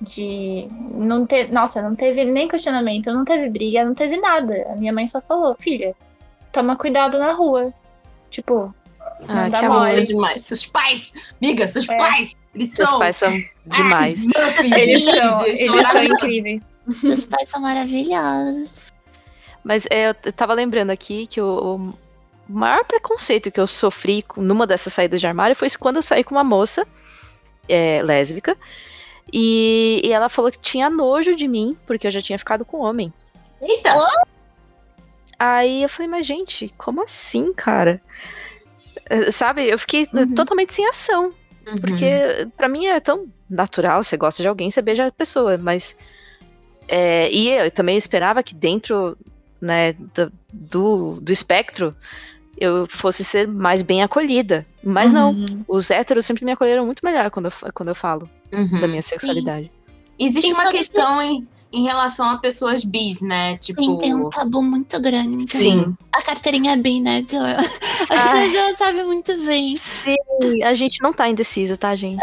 De não ter. Nossa, não teve nem questionamento, não teve briga, não teve nada. A minha mãe só falou, filha, toma cuidado na rua. Tipo, Ah, Não dá que mole. amor. Olha demais. Seus pais, amiga, seus É. pais, eles Seus são. pais são demais. Muffins, eles são, Lids, eles são incríveis. Seus pais são maravilhosos. Mas é, eu tava lembrando aqui que o, o maior preconceito que eu sofri numa dessas saídas de armário foi quando eu saí com uma moça é, lésbica. E, e ela falou que tinha nojo de mim, porque eu já tinha ficado com homem. Eita! Aí eu falei, mas gente, como assim, cara? Eh, Sabe, eu fiquei Uhum. totalmente sem ação. Uhum. Porque pra mim é tão natural, você gosta de alguém, você beija a pessoa, mas. é, e eu também esperava que dentro né, do, do, do espectro eu fosse ser mais bem acolhida. Mas não, Uhum. os héteros sempre me acolheram muito melhor quando eu, quando eu falo Uhum. da minha sexualidade. Existe Tem uma questão em, em relação a pessoas bis, né? Tipo. Sim, tem um tabu muito grande. Sim. A carteirinha bi, né, Jo? Acho que a Jo sabe muito bem. Sim, a gente não tá indecisa, tá, gente?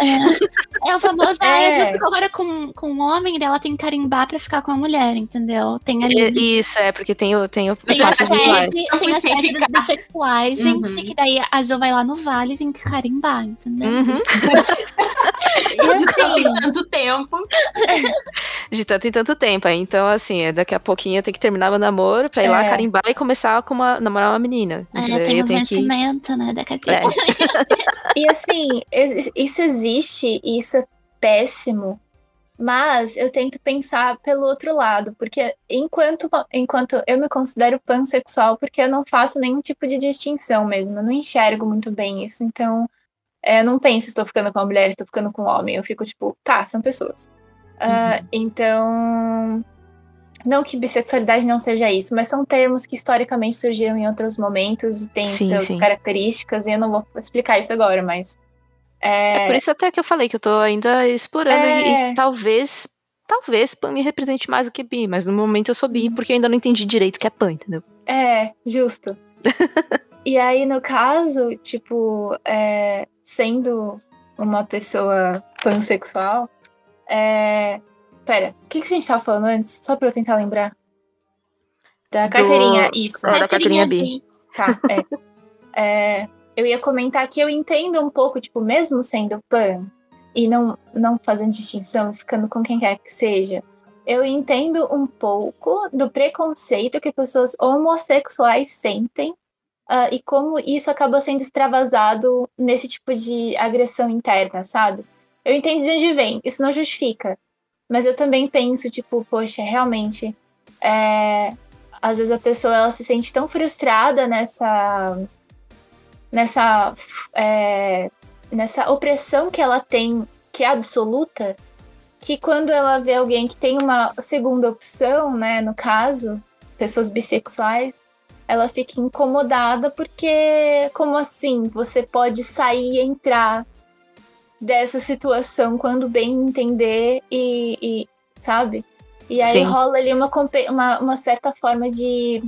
É o famoso, ah, É. fico agora com, com um homem, ela tem que carimbar pra ficar com a mulher, entendeu? Tem ali. E- Isso, é, porque tem, o- tem o Tem Você as acha passos não tem as séries ficar- bissexuais, gente, Uhum. que daí a Jo vai lá no vale e tem que carimbar, entendeu? Uhum. De tanto em tanto tempo. De tanto em tanto tempo. Então, assim, é, daqui a pouquinho eu tenho que terminar meu namoro pra ir lá É. carimbar e começar com uma, namorar uma menina. É, tem eu tenho que- vencimento, né, da É, carteira. e assim, isso existe e isso é péssimo. Mas eu tento pensar pelo outro lado, porque enquanto, enquanto eu me considero pansexual, porque eu não faço nenhum tipo de distinção mesmo, eu não enxergo muito bem isso, então é, eu não penso estou ficando com uma mulher, estou ficando com um homem, eu fico tipo, tá, são pessoas. Ah, então, não que bissexualidade não seja isso, mas são termos que historicamente surgiram em outros momentos e têm Sim, suas sim. características, e eu não vou explicar isso agora, mas. É por isso até que eu falei que eu tô ainda explorando e, É. e talvez, talvez pan me represente mais do que bi, mas no momento eu sou Uhum. bi porque eu ainda não entendi direito o que é pan, entendeu? É, justo. e aí, no caso, tipo, é, sendo uma pessoa pansexual, é... Pera, o que, que a gente tava falando antes? Só pra eu tentar lembrar. Da Do- carteirinha, isso. Ah, da carteirinha bi. Tá, é. É, Eu ia comentar que eu entendo um pouco, tipo, mesmo sendo pan e não, não fazendo distinção, ficando com quem quer que seja, eu entendo um pouco do preconceito que pessoas homossexuais sentem ah, e como isso acaba sendo extravasado nesse tipo de agressão interna, sabe? Eu entendo de onde vem, isso não justifica. Mas eu também penso, tipo, poxa, realmente, é, às vezes a pessoa ela se sente tão frustrada nessa nessa é, nessa opressão que ela tem que é absoluta que quando ela vê alguém que tem uma segunda opção né no caso pessoas bissexuais ela fica incomodada porque como assim você pode sair e entrar dessa situação quando bem entender e, e sabe e aí Sim. rola ali uma, uma, uma certa forma de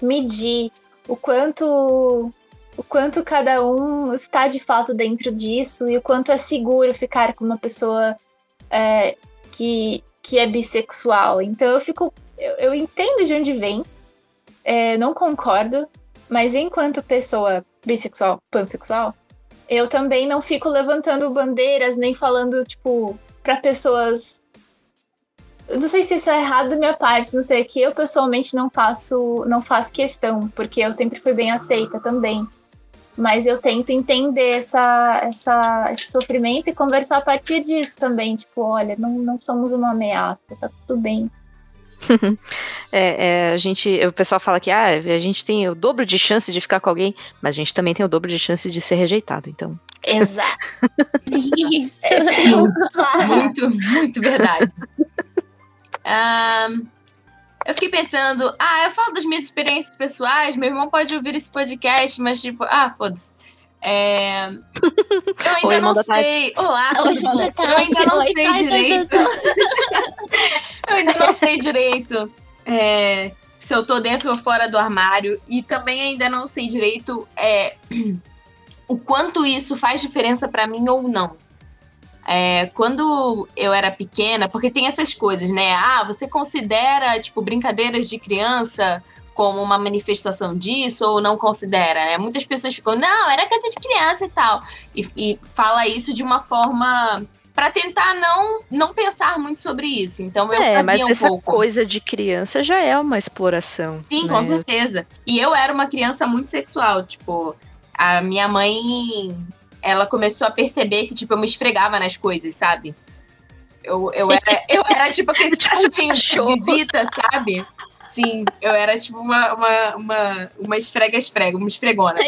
medir o quanto o quanto cada um está de fato dentro disso e o quanto é seguro ficar com uma pessoa é, que, que é bissexual. Então eu fico. Eu, eu entendo de onde vem, é, não concordo, mas enquanto pessoa bissexual, pansexual, eu também não fico levantando bandeiras nem falando, tipo, para pessoas. Eu não sei se isso é errado da minha parte, não sei, que eu pessoalmente não faço, não faço questão, porque eu sempre fui bem aceita também. Mas eu tento entender essa, essa, esse sofrimento e conversar a partir disso também. Tipo, olha, não, não somos uma ameaça, tá tudo bem. É, é, a gente, o pessoal fala que ah, a gente tem o dobro de chance de ficar com alguém, mas a gente também tem o dobro de chance de ser rejeitado. Então, Exato. Isso. É, sim. Muito, muito verdade. Ahn, eu fiquei pensando, ah, eu falo das minhas experiências pessoais, meu irmão pode ouvir esse podcast, mas tipo, ah, foda-se. É, Eu ainda Oi, não sei. Olá, Oi, Eu tarde. ainda não Oi, sei faz direito. Eu ainda não sei direito é, se eu tô dentro ou fora do armário. E também ainda não sei direito é, o quanto isso faz diferença pra mim ou não. É, quando eu era pequena, porque tem essas coisas, né? Ah, você considera, tipo, brincadeiras de criança como uma manifestação disso ou não considera? né? Muitas pessoas ficam, não, era coisa de criança e tal. E, e fala isso de uma forma para tentar não, não pensar muito sobre isso. Então eu é, fazia mas um essa pouco. coisa de criança já é uma exploração. Sim, né? com certeza. E eu era uma criança muito sexual, tipo, a minha mãe, ela começou a perceber que, tipo, eu me esfregava nas coisas, sabe? Eu, eu, era, eu era, tipo, aquele cachorrinho de visita, sabe? Sim, eu era tipo uma, uma, uma, uma esfrega-esfrega, uma esfregona.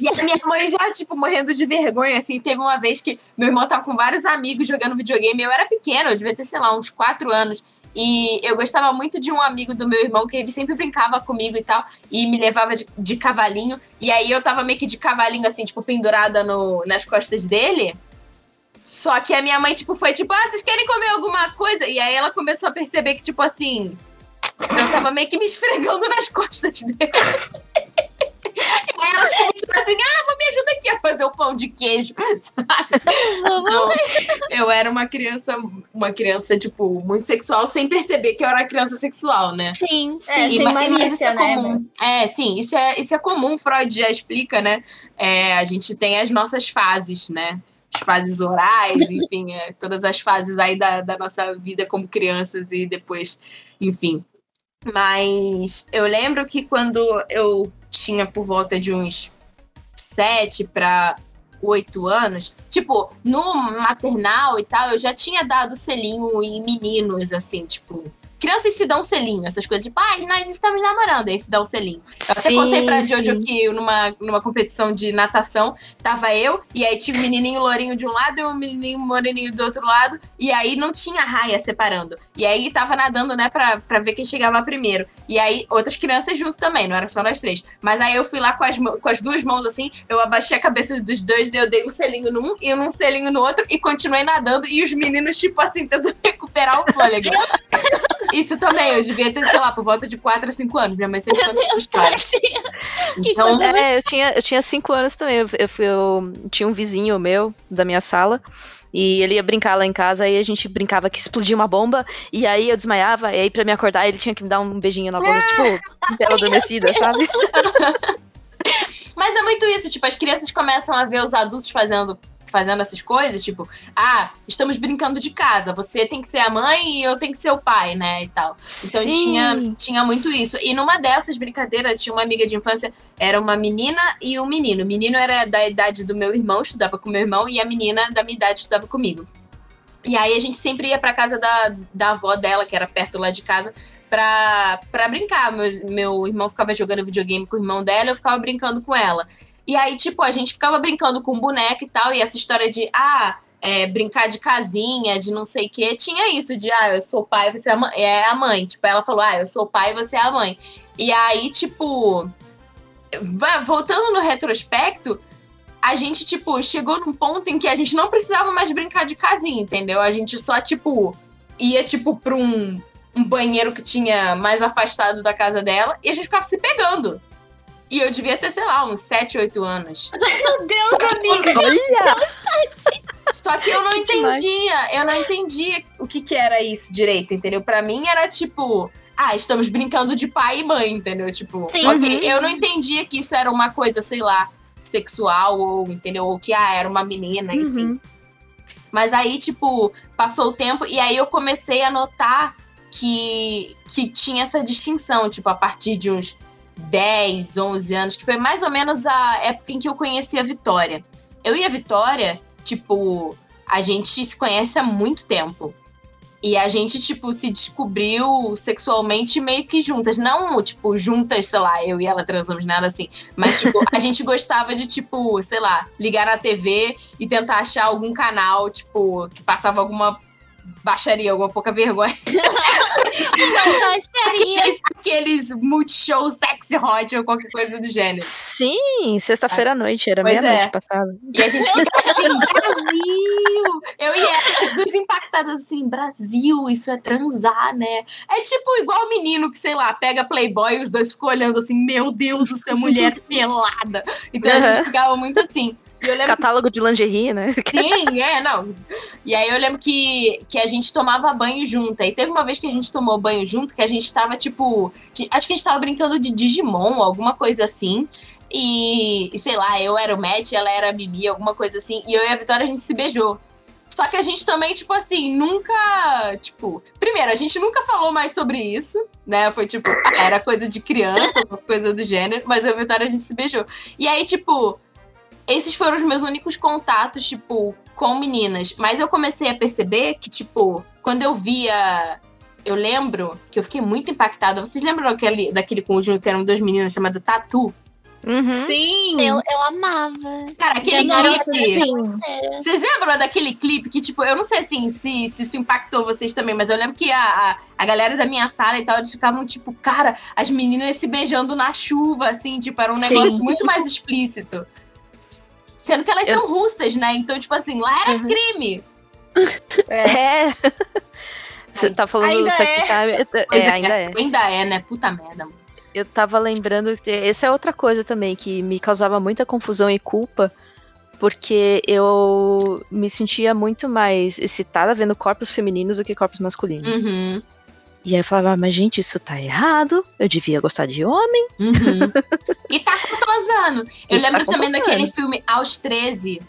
E a minha mãe já, tipo, morrendo de vergonha, assim. Teve uma vez que meu irmão tava com vários amigos jogando videogame. Eu era pequena, eu devia ter, sei lá, uns quatro anos. E eu gostava muito de um amigo do meu irmão, que ele sempre brincava comigo e tal, e me levava de, de cavalinho. E aí eu tava meio que de cavalinho, assim, tipo, pendurada no, nas costas dele. Só que a minha mãe, tipo, foi tipo, ah, vocês querem comer alguma coisa? E aí ela começou a perceber que, tipo assim, eu tava meio que me esfregando nas costas dele. E aí ela tipo assim, ah, me ajuda aqui a fazer o pão de queijo, sabe? Então, eu era uma criança, uma criança, tipo, muito sexual, sem perceber que eu era criança sexual, né? Sim, sim. É, E sem mas malícia, isso é né, comum. É, sim, isso é, isso é comum, Freud já explica, né? É, a gente tem as nossas fases, né? As fases orais, enfim, é, todas as fases aí da, da nossa vida como crianças e depois, enfim. Mas eu lembro que quando eu tinha por volta de uns sete para oito anos, tipo, no maternal e tal, eu já tinha dado selinho em meninos, assim, tipo. Crianças se dão selinho, essas coisas, tipo, ah, nós estamos namorando, aí se dá um selinho. Eu até contei pra Jojo que numa, numa competição de natação, tava eu, e aí tinha um menininho lourinho de um lado e um menininho moreninho do outro lado, e aí não tinha raia separando. E aí tava nadando, né, pra, pra ver quem chegava primeiro. E aí outras crianças junto também, não era só nós três. Mas aí eu fui lá com as, com as duas mãos assim, eu abaixei a cabeça dos dois, eu dei um selinho num e um selinho no outro, e continuei nadando, e os meninos, tipo assim, tentando recuperar o fôlego. Isso também, eu devia ter, sei lá, por volta de 4 a 5 anos. Minha mãe sempre essa história. Então, É, eu tinha, eu tinha cinco anos também. Eu, eu, fui- eu tinha um vizinho meu da minha sala. E ele ia brincar lá em casa, aí a gente brincava que explodia uma bomba, e aí eu desmaiava, e aí pra me acordar ele tinha que me dar um beijinho na boca, tipo, bela adormecida, sabe? Mas é muito isso, tipo, as crianças começam a ver os adultos fazendo, fazendo essas coisas, tipo, ah, estamos brincando de casa, você tem que ser a mãe e eu tenho que ser o pai, né, e tal. Então Sim. tinha, tinha muito isso. E numa dessas brincadeiras, tinha uma amiga de infância, era uma menina e um menino. O menino era da idade do meu irmão, estudava com meu irmão, e a menina da minha idade estudava comigo. E aí a gente sempre ia pra casa da, da avó dela, que era perto lá de casa, pra, pra brincar. Meu, meu irmão ficava jogando videogame com o irmão dela, eu ficava brincando com ela. E aí, tipo, a gente ficava brincando com boneca e tal, e essa história de, ah, é, brincar de casinha, de não sei o quê, tinha isso de, ah, eu sou pai, você é a mãe. É mãe. Tipo, ela falou, ah, eu sou pai, você é a mãe. E aí, tipo, voltando no retrospecto, a gente, tipo, chegou num ponto em que a gente não precisava mais brincar de casinha, entendeu? A gente só, tipo, ia, tipo, pra um, um banheiro que tinha mais afastado da casa dela e a gente ficava se pegando. E eu devia ter, sei lá, uns 7, 8 anos. Meu Deus, Só que amiga. Olha! Só que eu não Que demais. entendia, eu não entendia o que que era isso direito, entendeu? Pra mim era tipo, ah, estamos brincando de pai e mãe, entendeu? Tipo, Sim. ok, eu não entendia que isso era uma coisa, sei lá, sexual ou, entendeu? Ou que, ah, era uma menina, enfim. Uhum. Mas aí, tipo, passou o tempo e aí eu comecei a notar que, que tinha essa distinção, tipo, a partir de uns 10, 11 anos, que foi mais ou menos a época em que eu conheci a Vitória. Eu e a Vitória, tipo, a gente se conhece há muito tempo. E a gente, tipo, se descobriu sexualmente meio que juntas. Não, tipo, juntas, sei lá, eu e ela transamos, nada assim. Mas, tipo, a gente gostava de, tipo, sei lá, ligar na TV e tentar achar algum canal, tipo, que passava alguma baixaria, alguma pouca vergonha. Baixaria. Aqueles, aqueles multishow sexy hot ou qualquer coisa do gênero. Sim, sexta-feira à noite, era meia-noite é. passada. E a gente ficava assim, Brasil! Eu e ela, as duas impactadas assim, Brasil, isso é transar, né? É tipo igual o menino que, sei lá, pega Playboy e os dois ficam olhando assim, meu Deus, isso é mulher pelada. Então a gente ficava muito assim. Lembro Catálogo de lingerie, né? Sim, é, não. E aí eu lembro que, que a gente tomava banho junto. E teve uma vez que a gente tomou banho junto, que a gente tava, tipo. ti- Acho que a gente tava brincando de Digimon, alguma coisa assim. E, e sei lá, eu era o Matt, ela era a Mimi, alguma coisa assim. E eu e a Vitória a gente se beijou. Só que a gente também, tipo assim, nunca. Tipo, primeiro, a gente nunca falou mais sobre isso, né? Foi tipo, era coisa de criança, alguma coisa do gênero, mas eu e a Vitória a gente se beijou. E aí, tipo, esses foram os meus únicos contatos, tipo, com meninas. Mas eu comecei a perceber que, tipo, quando eu via eu lembro que eu fiquei muito impactada. Vocês lembram daquele, daquele conjunto que eram dois meninos chamado Tatu? Uhum. Sim! Eu, eu amava. Cara, aquele Nossa, clipe. sim. Vocês lembram daquele clipe que, tipo, eu não sei assim se, se isso impactou vocês também, mas eu lembro que a, a, a galera da minha sala e tal, eles ficavam, tipo, cara, as meninas se beijando na chuva, assim, tipo, era um negócio muito mais explícito. Sendo que elas Eu- são russas, né? Então, tipo assim, lá era Uhum. crime. É. Você tá falando Ainda do Sex é. Time? É, Pois ainda é. Ainda é, né? Puta merda. Eu tava lembrando que essa é outra coisa também que me causava muita confusão e culpa, porque eu me sentia muito mais excitada vendo corpos femininos do que corpos masculinos. Uhum. E aí eu falava, mas gente, isso tá errado, eu devia gostar de homem. Uhum. e tá tosando. Eu E tá lembro também tosando. daquele filme Aos 13,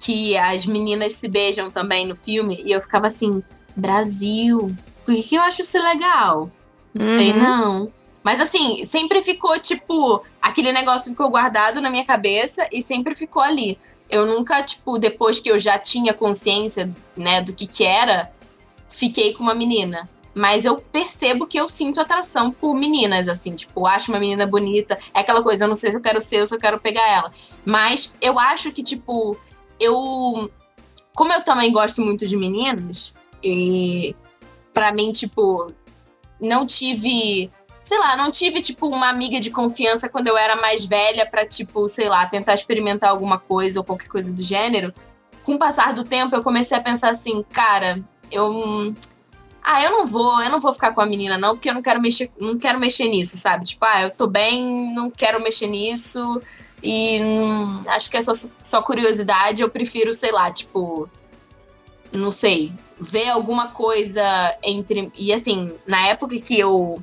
que as meninas se beijam também no filme, e eu ficava assim, Brasil, por que, que eu acho isso legal? Não sei, Uhum. não. Mas assim, sempre ficou, tipo, aquele negócio ficou guardado na minha cabeça e sempre ficou ali. Eu nunca, tipo, depois que eu já tinha consciência, né, do que que era, fiquei com uma menina. Mas eu percebo que eu sinto atração por meninas, assim, tipo, acho uma menina bonita. É aquela coisa, eu não sei se eu quero ser eu quero pegar ela. Mas eu acho que, tipo, eu. Como eu também gosto muito de meninos, e pra mim, tipo, não tive. Sei lá, não tive, tipo, uma amiga de confiança quando eu era mais velha pra, tipo, sei lá, tentar experimentar alguma coisa ou qualquer coisa do gênero. Com o passar do tempo, eu comecei a pensar assim, cara, eu. Ah, eu não vou, eu não vou ficar com a menina, não, porque eu não quero mexer, não quero mexer nisso, sabe? Tipo, ah, eu tô bem, não quero mexer nisso. E hum, acho que é só, só curiosidade, eu prefiro, sei lá, tipo. Não sei, ver alguma coisa entre. E assim, na época que eu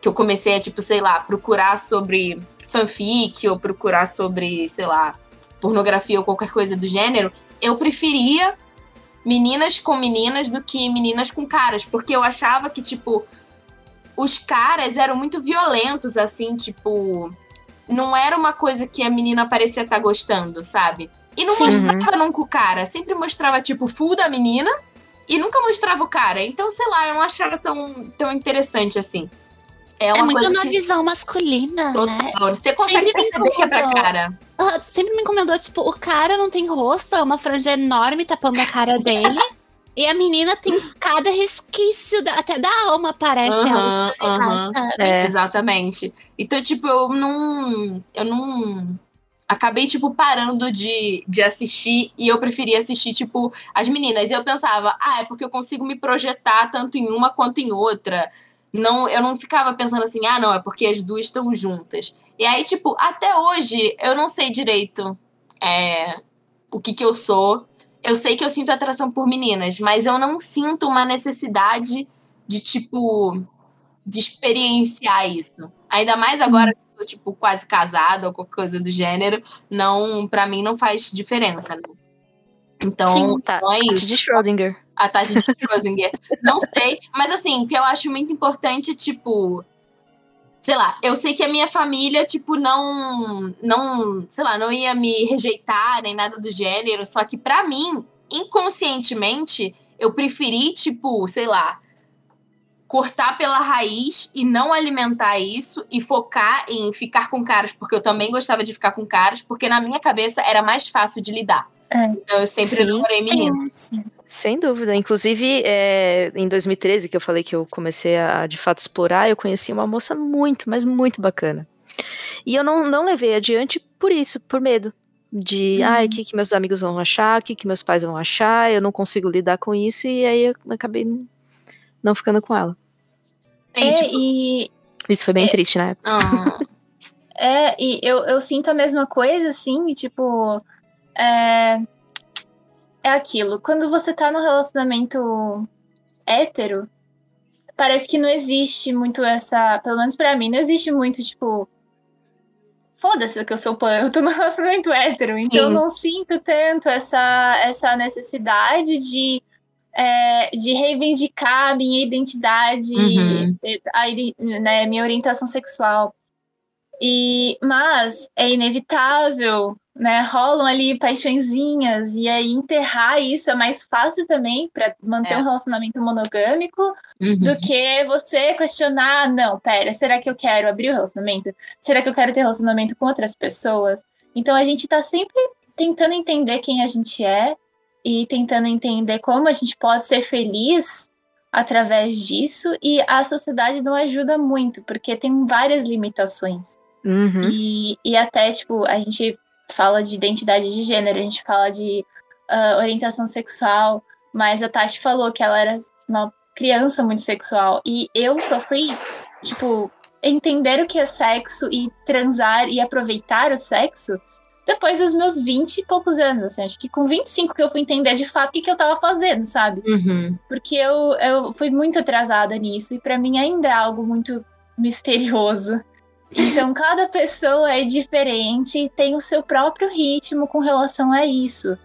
que eu comecei a, tipo, sei lá, procurar sobre fanfic ou procurar sobre, sei lá, pornografia ou qualquer coisa do gênero, eu preferia meninas com meninas do que meninas com caras, porque eu achava que, tipo, os caras eram muito violentos, assim, tipo. Não era uma coisa que a menina parecia estar gostando, sabe? E não Sim. mostrava nunca o cara, sempre mostrava, tipo, full da menina e nunca mostrava o cara. Então, sei lá, eu não achava tão, tão interessante assim. É É uma muito coisa uma que. visão masculina, né? Total. Você consegue Sempre perceber que é pra cara. Sempre me incomodou, tipo, o cara não tem rosto, é uma franja enorme tapando a cara dele. e a menina tem cada resquício, da- até da alma parece Aham, algo sabe? É. Exatamente. Então, tipo, eu não. Eu não. Acabei, tipo, parando de, de assistir e eu preferia assistir, tipo, as meninas. E eu pensava, ah, é porque eu consigo me projetar tanto em uma quanto em outra. Não, eu não ficava pensando assim, ah, não, é porque as duas estão juntas. E aí, tipo, até hoje eu não sei direito é, o que que eu sou. Eu sei que eu sinto atração por meninas, mas eu não sinto uma necessidade de, tipo, de experienciar isso. Ainda mais agora que eu tô, tipo, quase casada ou qualquer coisa do gênero, não, para mim não faz diferença, né? Então, Sim, tá. então é isso. De Schrödinger. A Tati de Schrödinger. não sei. Mas assim, o que eu acho muito importante, tipo. Sei lá, eu sei que a minha família, tipo, não. Não. Sei lá, não ia me rejeitar nem nada do gênero. Só que pra mim, inconscientemente, eu preferi, tipo, sei lá. Cortar pela raiz e não alimentar isso e focar em ficar com caras, porque eu também gostava de ficar com caras, porque na minha cabeça era mais fácil de lidar. É. Então eu sempre namorei meninas. Sim. Sem dúvida. Inclusive, é, em 2013, que eu falei que eu comecei a, de fato, explorar, eu conheci uma moça muito, mas muito bacana. E eu não, não levei adiante por isso, por medo. De, ai, o que, que meus amigos vão achar, o que, que meus pais vão achar, eu não consigo lidar com isso, e aí eu acabei não, ficando com ela. E, É, tipo, e, Isso foi bem É. triste na época. ah, é, e eu, eu sinto a mesma coisa, assim, tipo. É, é aquilo. Quando você tá num relacionamento hétero, parece que não existe muito essa. Pelo menos pra mim, não existe muito, tipo. Foda-se que eu sou pan, eu tô num relacionamento hétero, então eu não sinto tanto essa, essa necessidade de, é, de reivindicar a minha identidade, Uhum. a, né, minha orientação sexual. E, mas é inevitável né, rolam ali paixõezinhas e aí enterrar isso é mais fácil também para manter É. um relacionamento monogâmico Uhum. do que você questionar, não, pera, será que eu quero abrir o relacionamento? Será que eu quero ter relacionamento com outras pessoas? Então a gente tá sempre tentando entender quem a gente é e tentando entender como a gente pode ser feliz através disso e a sociedade não ajuda muito, porque tem várias limitações. Uhum. E, e até, tipo, a gente fala de identidade de gênero, a gente fala de ah, orientação sexual, mas a Tati falou que ela era uma criança muito sexual. E eu só fui, tipo, entender o que é sexo e transar e aproveitar o sexo depois dos meus 20 e poucos anos. Assim, acho que com 25 que eu fui entender de fato o que, que eu tava fazendo, sabe? Uhum. Porque eu, eu fui muito atrasada nisso e pra mim ainda é algo muito misterioso. Então, cada pessoa é diferente e tem o seu próprio ritmo com relação a isso.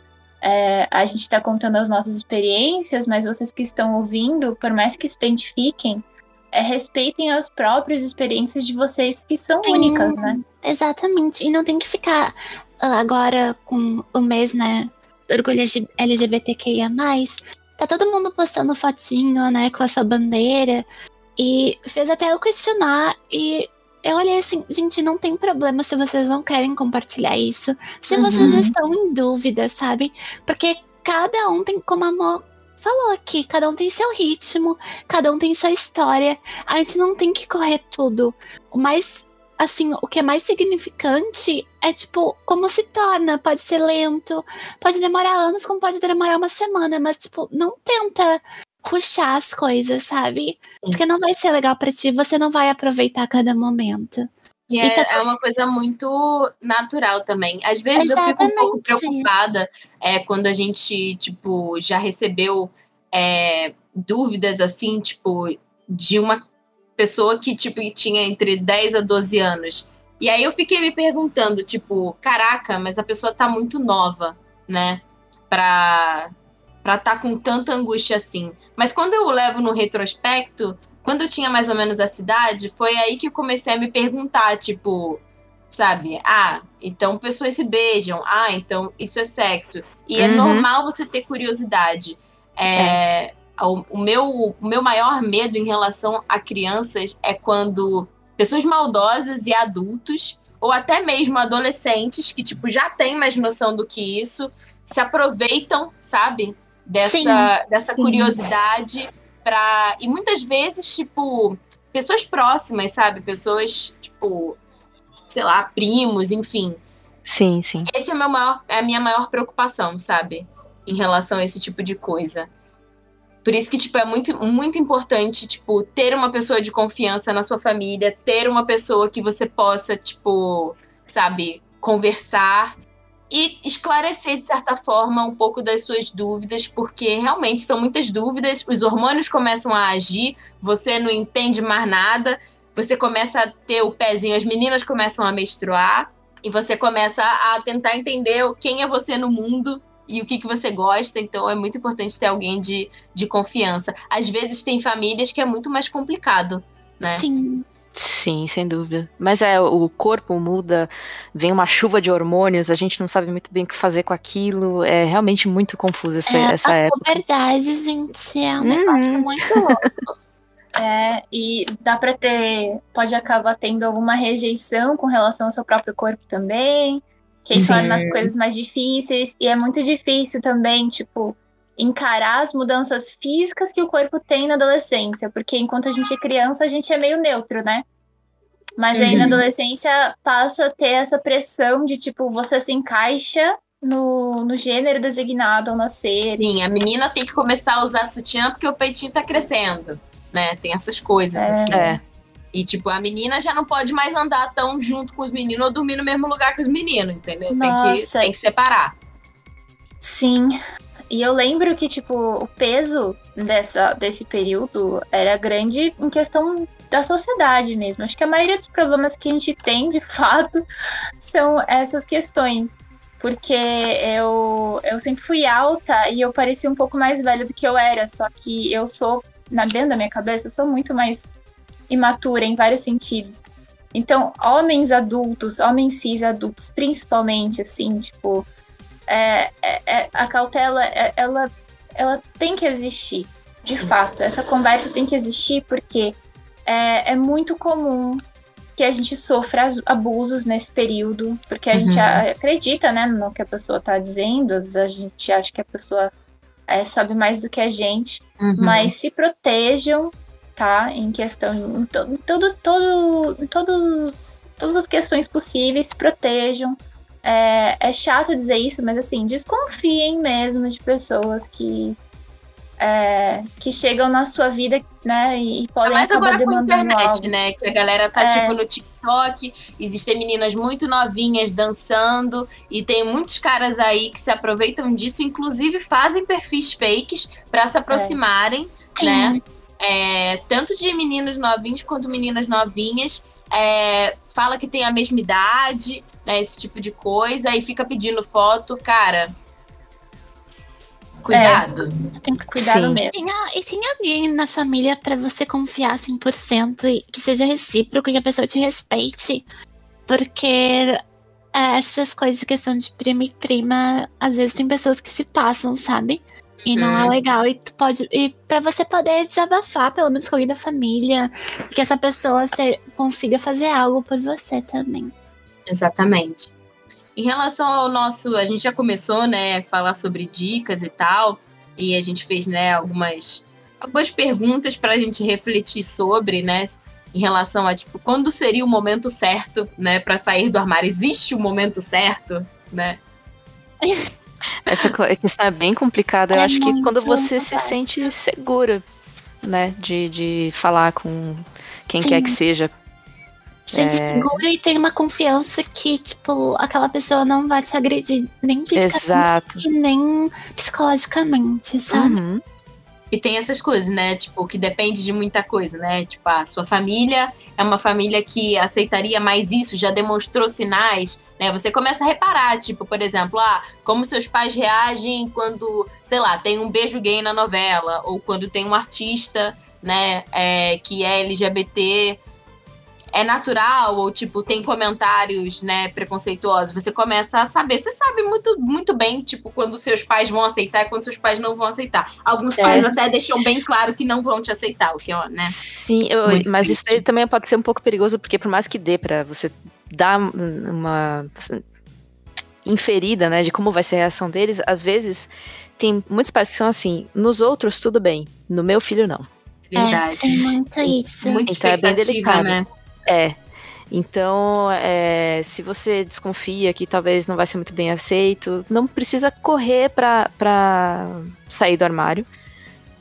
É, a gente está contando as nossas experiências, mas vocês que estão ouvindo, por mais que se identifiquem, é, respeitem as próprias experiências de vocês que são Sim. únicas, né? Exatamente. E não tem que ficar ah, agora com o mês, né? Orgulho LGBTQIA. Tá todo mundo postando fotinho, né? Com a sua bandeira. E fez até eu questionar. E eu olhei assim, gente, não tem problema se vocês não querem compartilhar isso. Se Uhum. vocês estão em dúvida, sabe? Porque cada um tem, como a Mo falou aqui, cada um tem seu ritmo, cada um tem sua história. A gente não tem que correr tudo. O mais assim, o que é mais significante é, tipo, como se torna. Pode ser lento, pode demorar anos, como pode demorar uma semana, mas, tipo, não tenta ruxar as coisas, sabe? Porque não vai ser legal pra ti, você não vai aproveitar cada momento. E E é, tá- é uma coisa muito natural também. Às vezes eu fico um pouco Exatamente. preocupada é, quando a gente, tipo, já recebeu é, dúvidas assim, tipo, de uma pessoa que, tipo, tinha entre 10 a 12 anos. E aí eu fiquei me perguntando, tipo, caraca, mas a pessoa tá muito nova, né? Pra pra tá com tanta angústia assim. Mas quando eu levo no retrospecto, quando eu tinha mais ou menos a cidade, foi aí que eu comecei a me perguntar, tipo, sabe? Ah, então pessoas se beijam. Ah, então isso é sexo. E é Uhum. normal você ter curiosidade. É, o, o meu, o meu maior medo em relação a crianças é quando pessoas maldosas e adultos, ou até mesmo adolescentes, que, tipo, já têm mais noção do que isso, se aproveitam, sabe? Dessa, Sim, dessa sim. curiosidade pra. E muitas vezes, tipo, pessoas próximas, sabe? Pessoas, tipo, sei lá, primos, enfim. Sim, sim. Esse é, meu maior, é a minha maior preocupação, sabe? Em relação a esse tipo de coisa. Por isso que, tipo, é muito, muito importante, tipo, ter uma pessoa de confiança na sua família, ter uma pessoa que você possa, tipo, sabe, conversar e esclarecer, de certa forma, um pouco das suas dúvidas, porque realmente são muitas dúvidas, os hormônios começam a agir, você não entende mais nada, você começa a ter o pezinho, as meninas começam a menstruar, e você começa a tentar entender quem é você no mundo e o que, que você gosta. Então é muito importante ter alguém de, de confiança. Às vezes tem famílias que é muito mais complicado, né? Sim. Sim, sem dúvida. Mas é, o corpo muda, vem uma chuva de hormônios, a gente não sabe muito bem o que fazer com aquilo. É realmente muito confuso essa, É, essa a época. puberdade, gente, é um Uhum. negócio muito louco. É, e dá pra ter, pode acabar tendo alguma rejeição com relação ao seu próprio corpo também, que torna as coisas mais difíceis, e é muito difícil também, tipo, encarar as mudanças físicas que o corpo tem na adolescência, porque enquanto a gente é criança, a gente é meio neutro, né? Mas aí na Uhum. adolescência passa a ter essa pressão de, tipo, você se encaixa no, no gênero designado ao nascer. Sim, a menina tem que começar a usar sutiã porque o peitinho tá crescendo, né? Tem essas coisas, É. assim. É. E, tipo, a menina já não pode mais andar tão junto com os meninos ou dormir no mesmo lugar que os meninos, entendeu? Tem que, Nossa. tem que separar. Sim. E eu lembro que, tipo, o peso dessa, desse período era grande em questão da sociedade mesmo. Acho que a maioria dos problemas que a gente tem, de fato, são essas questões. Porque eu, eu sempre fui alta e eu parecia um pouco mais velha do que eu era. Só que eu sou, na dentro da minha cabeça, eu sou muito mais imatura em vários sentidos. Então, homens adultos, homens cis adultos, principalmente, assim, tipo, é, é, é, a cautela, é, ela, ela tem que existir, de Sim. fato. Essa conversa tem que existir porque é, é muito comum que a gente sofra abusos nesse período, porque a gente Uhum. a- acredita, né, no que a pessoa tá dizendo, às vezes a gente acha que a pessoa é, sabe mais do que a gente, Uhum. mas se protejam, tá? Em questão, em, to, em todo, todo, em todos, todas as questões possíveis, se protejam. É, é chato dizer isso, mas assim, desconfiem mesmo de pessoas que é, que chegam na sua vida, né? E, e podem Mas agora com a internet, né? Que a galera tá, É. tipo, no TikTok, existem meninas muito novinhas dançando, e tem muitos caras aí que se aproveitam disso, inclusive fazem perfis fakes pra se aproximarem, né? É, tanto de meninos novinhos quanto meninas novinhas. é, fala que tem a mesma idade, né? Esse tipo de coisa, e fica pedindo foto, cara. Cuidado. Tem que Cuidado Sim. mesmo. E tem, e alguém na família pra você confiar 100% e que seja recíproco e que a pessoa te respeite. Porque é, essas coisas de questão de prima e prima, às vezes tem pessoas que se passam, sabe? E não é Uhum. legal. E tu pode. E pra você poder desabafar, pelo menos com alguém da família, que essa pessoa se- consiga fazer algo por você também. Exatamente. Em relação ao nosso, a gente já começou, né, a falar sobre dicas e tal, e a gente fez, né, algumas algumas perguntas para a gente refletir sobre, né, em relação a tipo quando seria o momento certo, né, para sair do armário. Existe o momento certo, né? Essa questão é bem complicada. Eu É acho que quando você se sente segura, né, de, de falar com quem Sim. quer que seja. Sente É. segura e tem uma confiança que, tipo, aquela pessoa não vai te agredir nem fisicamente Exato. e nem psicologicamente, sabe? Uhum. E tem essas coisas, né? Tipo, que depende de muita coisa, né? Tipo, a sua família é uma família que aceitaria mais isso, já demonstrou sinais, né? Você começa a reparar, tipo, por exemplo, ah, como seus pais reagem quando, sei lá, tem um beijo gay na novela, ou quando tem um artista, né, é, que é LGBT. É natural, ou tipo, tem comentários, né, preconceituosos. Você começa a saber. Você sabe muito, muito bem, tipo, quando seus pais vão aceitar e quando seus pais não vão aceitar. Alguns É. pais até deixam bem claro que não vão te aceitar, o que, ó, né? Sim, eu- mas isso triste. aí também pode ser um pouco perigoso, porque por mais que dê pra você dar uma inferida, né, de como vai ser a reação deles, às vezes tem muitos pais que são assim, nos outros tudo bem, no meu filho não. Verdade. É, tem muito isso. Muita Então é bem expectativa, delicado. né? É. Então, é, se você desconfia que talvez não vai ser muito bem aceito, não precisa correr pra sair do armário.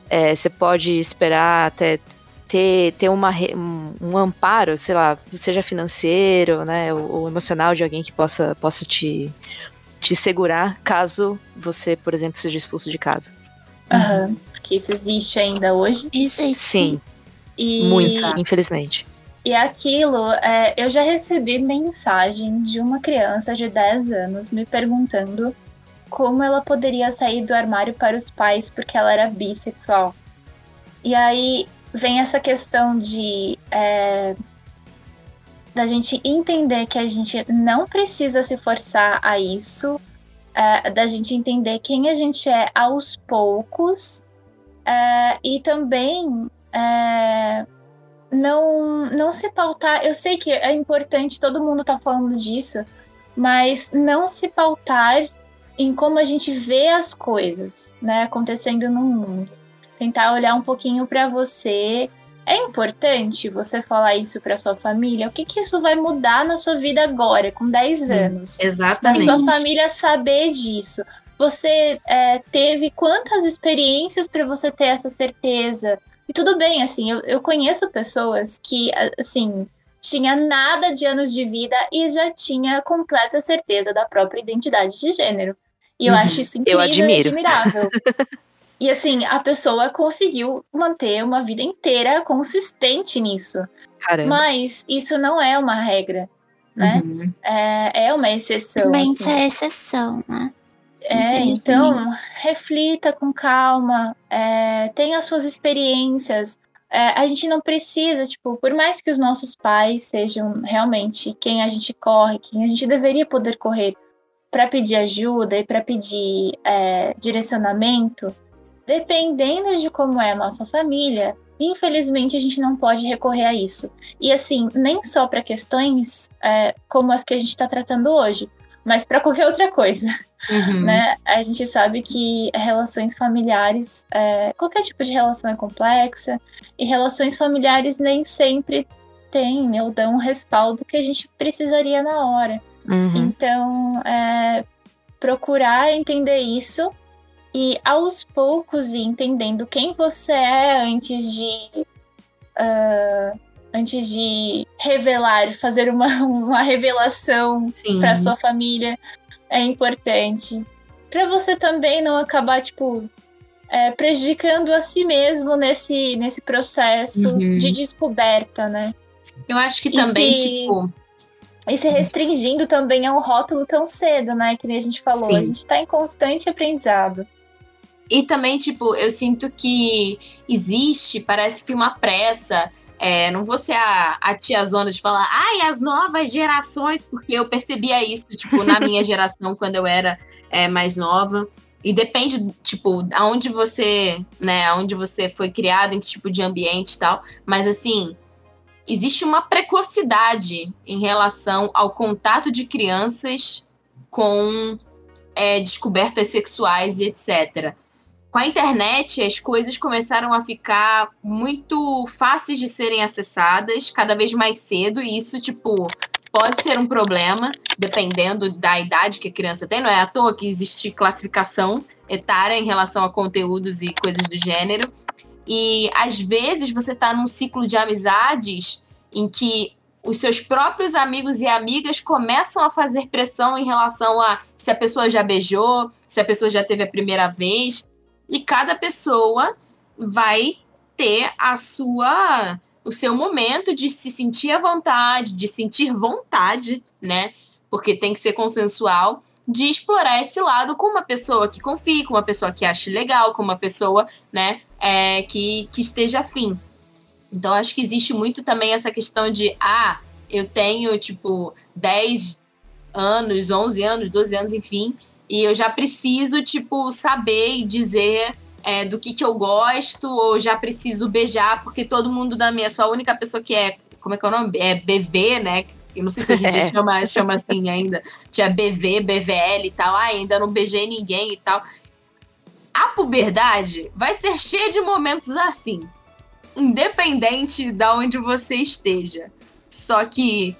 É, você pode esperar até ter, ter uma, um, um amparo, sei lá, seja financeiro, né, ou, ou emocional de alguém que possa, possa te, te segurar caso você, por exemplo, seja expulso de casa. Aham, porque isso existe ainda hoje. Existe. Sim, E, muito, infelizmente. E aquilo, é, eu já recebi mensagem de uma criança de 10 anos me perguntando como ela poderia sair do armário para os pais porque ela era bissexual. E aí vem essa questão de é, da gente entender que a gente não precisa se forçar a isso, é, da gente entender quem a gente é aos poucos é, e também é, não, não se pautar. Eu sei que é importante, todo mundo tá falando disso, mas não se pautar em como a gente vê as coisas, né, acontecendo no mundo. Tentar olhar um pouquinho para você. É importante você falar isso para sua família? O que, que isso vai mudar na sua vida agora, com 10 anos? Exatamente. sua família saber disso. Você é, teve quantas experiências para você ter essa certeza? Tudo bem, assim, eu, eu conheço pessoas que, assim, tinha nada de anos de vida e já tinha completa certeza da própria identidade de gênero. E eu Uhum. acho isso incrível admiro. e admirável. e assim, a pessoa conseguiu manter uma vida inteira consistente nisso. Caramba. Mas isso não é uma regra, né? Uhum. É, é uma exceção. Infelizmente assim. é exceção, né? É, então, reflita com calma, é, tenha suas experiências. é, a gente não precisa, tipo, por mais que os nossos pais sejam realmente quem a gente corre, quem a gente deveria poder correr para pedir ajuda e para pedir é, direcionamento, dependendo de como é a nossa família, infelizmente a gente não pode recorrer a isso. E assim, nem só para questões é, como as que a gente está tratando hoje, mas para qualquer outra coisa. Uhum. Né? A gente sabe que relações familiares, é, qualquer tipo de relação é complexa, e relações familiares nem sempre têm ou dão o respaldo que a gente precisaria na hora. Uhum. Então, é, procurar entender isso e aos poucos ir entendendo quem você é antes de. ah, antes de revelar, fazer uma, uma revelação para sua família é importante. Para você também não acabar, tipo, é, prejudicando a si mesmo nesse, nesse processo Uhum. de descoberta, né? Eu acho que E também, se- tipo. E se restringindo também a um rótulo tão cedo, né? Que nem a gente falou. Sim. A gente tá em constante aprendizado. E também, tipo, eu sinto que existe, parece que uma pressa. É, não vou ser a, a tiazona de falar, ai, as novas gerações, porque eu percebia isso, tipo, na minha geração, quando eu era é, mais nova. E depende, tipo, aonde você, né, aonde você foi criado, em que tipo de ambiente e tal. Mas, assim, existe uma precocidade em relação ao contato de crianças com é, descobertas sexuais e etc com a internet, as coisas começaram a ficar muito fáceis de serem acessadas, cada vez mais cedo, e isso, tipo, pode ser um problema, dependendo da idade que a criança tem. Não é à toa que existe classificação etária em relação a conteúdos e coisas do gênero. E às vezes você tá num ciclo de amizades em que os seus próprios amigos e amigas começam a fazer pressão em relação a se a pessoa já beijou, se a pessoa já teve a primeira vez e cada pessoa vai ter a sua o seu momento de se sentir à vontade, de sentir vontade, né? Porque tem que ser consensual de explorar esse lado com uma pessoa que confie, com uma pessoa que ache legal, com uma pessoa, né, é, que, que esteja afim. Então, acho que existe muito também essa questão de, ah, eu tenho, tipo, 10 anos, 11 anos, 12 anos, enfim, e eu já preciso, tipo, saber e dizer é, do que, que eu gosto, ou já preciso beijar, porque todo mundo da minha, sou a única pessoa que é, como é que é o nome? É BV, né? Eu não sei se hoje em dia É. chama, chama assim ainda. Tinha BV, BVL e tal. Ah, ainda não beijei ninguém e tal. A puberdade vai ser cheia de momentos assim. Independente da onde você esteja. Só que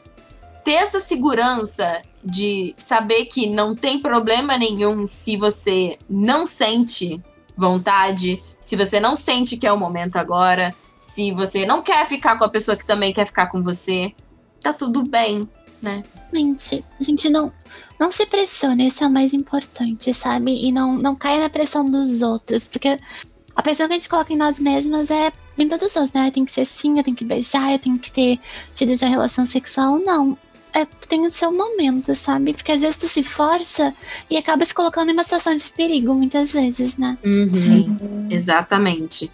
ter essa segurança de saber que não tem problema nenhum se você não sente vontade, se você não sente que é o momento agora, se você não quer ficar com a pessoa que também quer ficar com você, tá tudo bem, né? Gente, gente, não, não se pressione, isso é o mais importante, sabe? E não, não caia na pressão dos outros, porque a pressão que a gente coloca em nós mesmas é vinda dos outros, né? Tem que ser assim, eu tenho que beijar, eu tenho que ter tido já relação sexual. Não. É, tem o seu momento, sabe? Porque às vezes tu se força e acaba se colocando em uma situação de perigo, muitas vezes, né? Sim. Exatamente.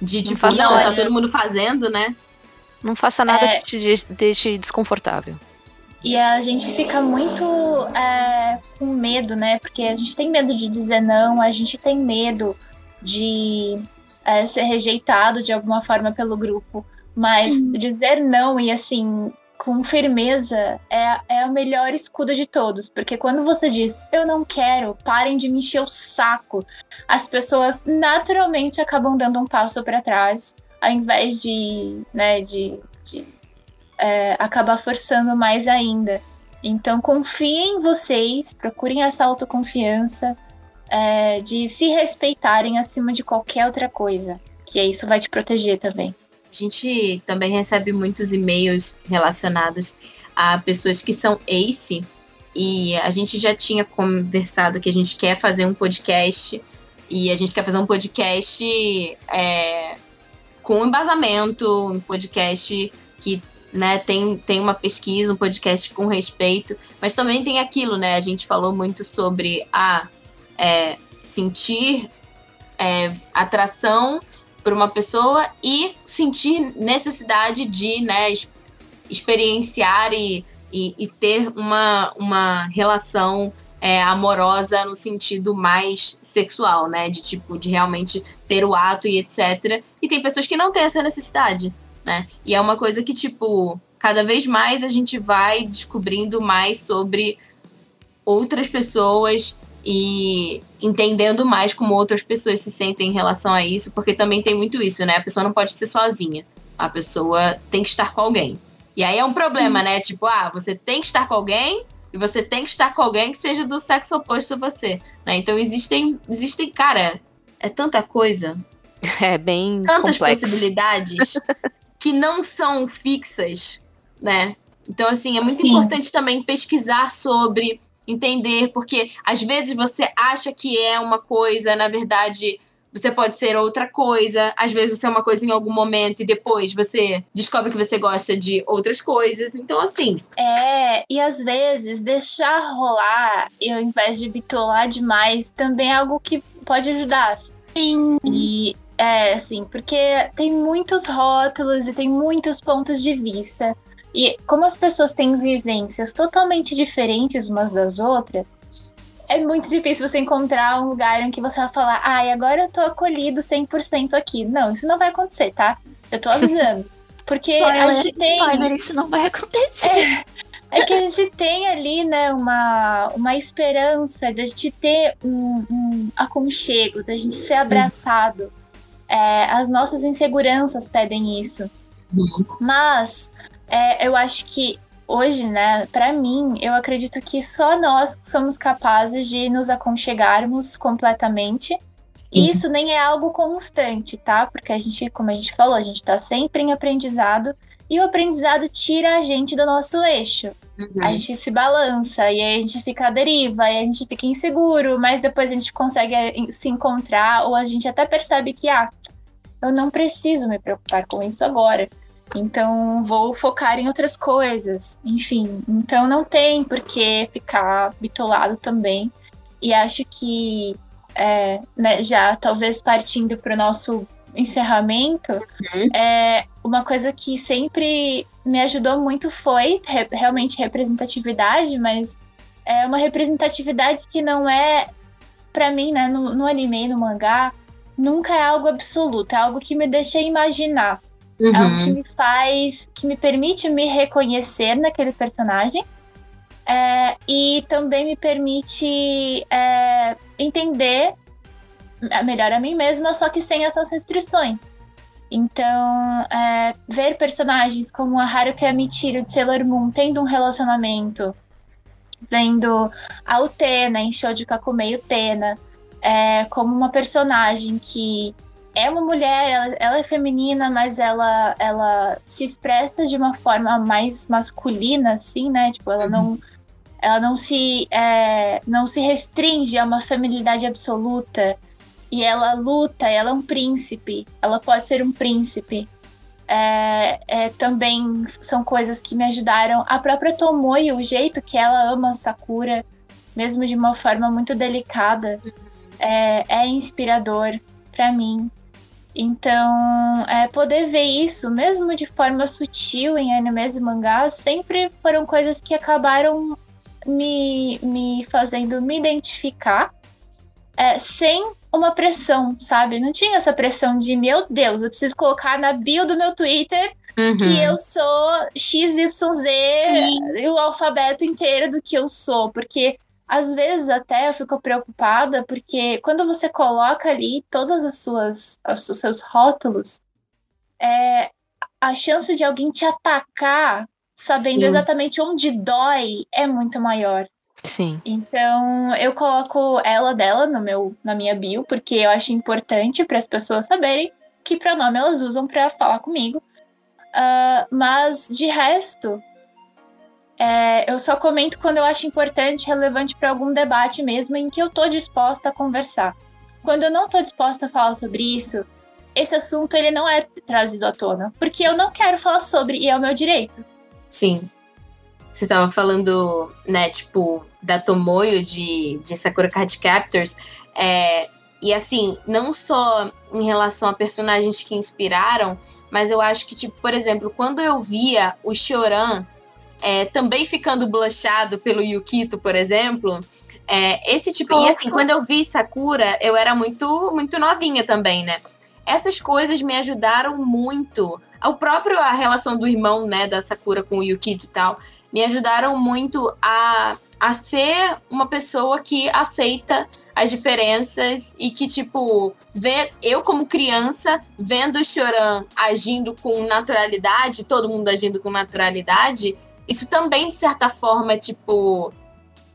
De tipo, faça não, tá todo mundo fazendo, né? Não faça nada É. que te deixe- deixe desconfortável. E a gente fica muito é, com medo, né? Porque a gente tem medo de dizer não, a gente tem medo de é, ser rejeitado de alguma forma pelo grupo. Mas Sim. dizer não e assim, com firmeza, é, é o melhor escudo de todos. Porque quando você diz eu não quero, parem de me encher o saco, as pessoas naturalmente acabam dando um passo para trás, ao invés de, né, de, de é, acabar forçando mais ainda. Então confiem em vocês, procurem essa autoconfiança é, de se respeitarem acima de qualquer outra coisa. Que isso vai te proteger também. A gente também recebe muitos e-mails relacionados a pessoas que são ACE e. A gente já tinha conversado que a gente quer fazer um podcast. E a gente quer fazer um podcast é, com embasamento, um podcast que né, tem, tem uma pesquisa, um podcast com respeito, mas também tem aquilo, né? A gente falou muito sobre a é, sentir é, atração por uma pessoa e sentir necessidade de, né, experienciar e, e, e ter uma, uma relação é, amorosa no sentido mais sexual, né? De tipo, de realmente ter o ato e etc. E tem pessoas que não têm essa necessidade, né? E é uma coisa que, tipo, cada vez mais a gente vai descobrindo mais sobre outras pessoas e entendendo mais como outras pessoas se sentem em relação a isso, porque também tem muito isso, né? A pessoa não pode ser sozinha. A pessoa tem que estar com alguém. E aí é um problema, né? Tipo, ah, você tem que estar com alguém e você tem que estar com alguém que seja do sexo oposto a você, né? Então existem, existem, cara, é tanta coisa, É bem tantas complexo. possibilidades que não são fixas, né? Então, assim, é muito Sim. importante também pesquisar sobre, entender, porque às vezes você acha que é uma coisa, na verdade, você pode ser outra coisa. Às vezes você é uma coisa em algum momento e depois você descobre que você gosta de outras coisas. Então, assim, É, e às vezes deixar rolar, e ao invés de bitolar demais, também é algo que pode ajudar. Sim. E é assim, porque tem muitos rótulos e tem muitos pontos de vista. E como as pessoas têm vivências totalmente diferentes umas das outras, é muito difícil você encontrar um lugar em que você vai falar, ai, agora eu tô acolhido 100% aqui. Não, isso não vai acontecer, tá? Eu tô avisando. Porque a Spoiler, gente tem. spoiler, isso não vai acontecer. É que a gente tem ali, né, uma, uma esperança da gente ter um, um aconchego, da gente ser abraçado. É, as nossas inseguranças pedem isso. Mas é, eu acho que hoje, né, pra mim, eu acredito que só nós somos capazes de nos aconchegarmos completamente. E isso nem é algo constante, tá? Porque a gente, como a gente falou, a gente tá sempre em aprendizado. E o aprendizado tira a gente do nosso eixo. A gente se balança e aí a gente fica à deriva, e a gente fica inseguro, mas depois a gente consegue eh, se encontrar, ou a gente até percebe que, ah, eu não preciso me preocupar com isso agora. Então vou focar em outras coisas. Enfim, então não tem por que ficar bitolado também. E acho que, é, né, já talvez partindo para o nosso encerramento, é, uma coisa que sempre me ajudou muito foi re- realmente representatividade, mas é uma representatividade que não é, pra mim, né, no, no anime, no mangá, nunca é algo absoluto, é algo que me deixa imaginar, é algo que Uhum. me faz, que me permite me reconhecer naquele personagem. é, e também me permite é, entender melhor a mim mesma, só que sem essas restrições. Então, é, ver personagens como a Haruka Michiro de Sailor Moon tendo um relacionamento, vendo a Utena em Shoujo Kakumei Utena, é, como uma personagem que é uma mulher, ela, ela é feminina, mas ela, ela se expressa de uma forma mais masculina, assim, né? Tipo, ela não, ela não se, é, não se restringe a uma feminilidade absoluta e ela luta, ela é um príncipe, ela pode ser um príncipe. É, é, também são coisas que me ajudaram. A própria Tomoe, o jeito que ela ama Sakura, mesmo de uma forma muito delicada, é, é inspirador para mim. Então, é, poder ver isso, mesmo de forma sutil em animes e mangás, sempre foram coisas que acabaram me, me fazendo me identificar é, sem uma pressão, sabe? Não tinha essa pressão de, meu Deus, eu preciso colocar na bio do meu Twitter Uhum. que eu sou XYZ, Sim. e o alfabeto inteiro do que eu sou, porque às vezes até eu fico preocupada, porque quando você coloca ali todas as suas os seus rótulos, é, a chance de alguém te atacar sabendo Sim. exatamente onde dói é muito maior. Sim. Então, eu coloco ela dela no meu, na minha bio, porque eu acho importante para as pessoas saberem que pronome elas usam para falar comigo. Ah, mas, de resto, é, eu só comento quando eu acho importante, relevante para algum debate mesmo, em que eu tô disposta a conversar. Quando eu não tô disposta a falar sobre isso, esse assunto ele não é trazido à tona, porque eu não quero falar sobre e é o meu direito. Sim. Você tava falando, né, tipo, da Tomoyo de, de Sakura Card Captors. É, E assim, não só em relação a personagens que inspiraram, mas eu acho que, tipo, por exemplo, quando eu via o Choran é, também ficando blushado pelo Yukito, por exemplo, é, esse tipo. E assim, quando eu vi Sakura, eu era muito, muito novinha também, né? Essas coisas me ajudaram muito. O próprio a relação do irmão, né, da Sakura com o Yukito e tal, me ajudaram muito a, a ser uma pessoa que aceita as diferenças e que, tipo, vê eu como criança vendo o Choran agindo com naturalidade, todo mundo agindo com naturalidade, isso também, de certa forma, tipo,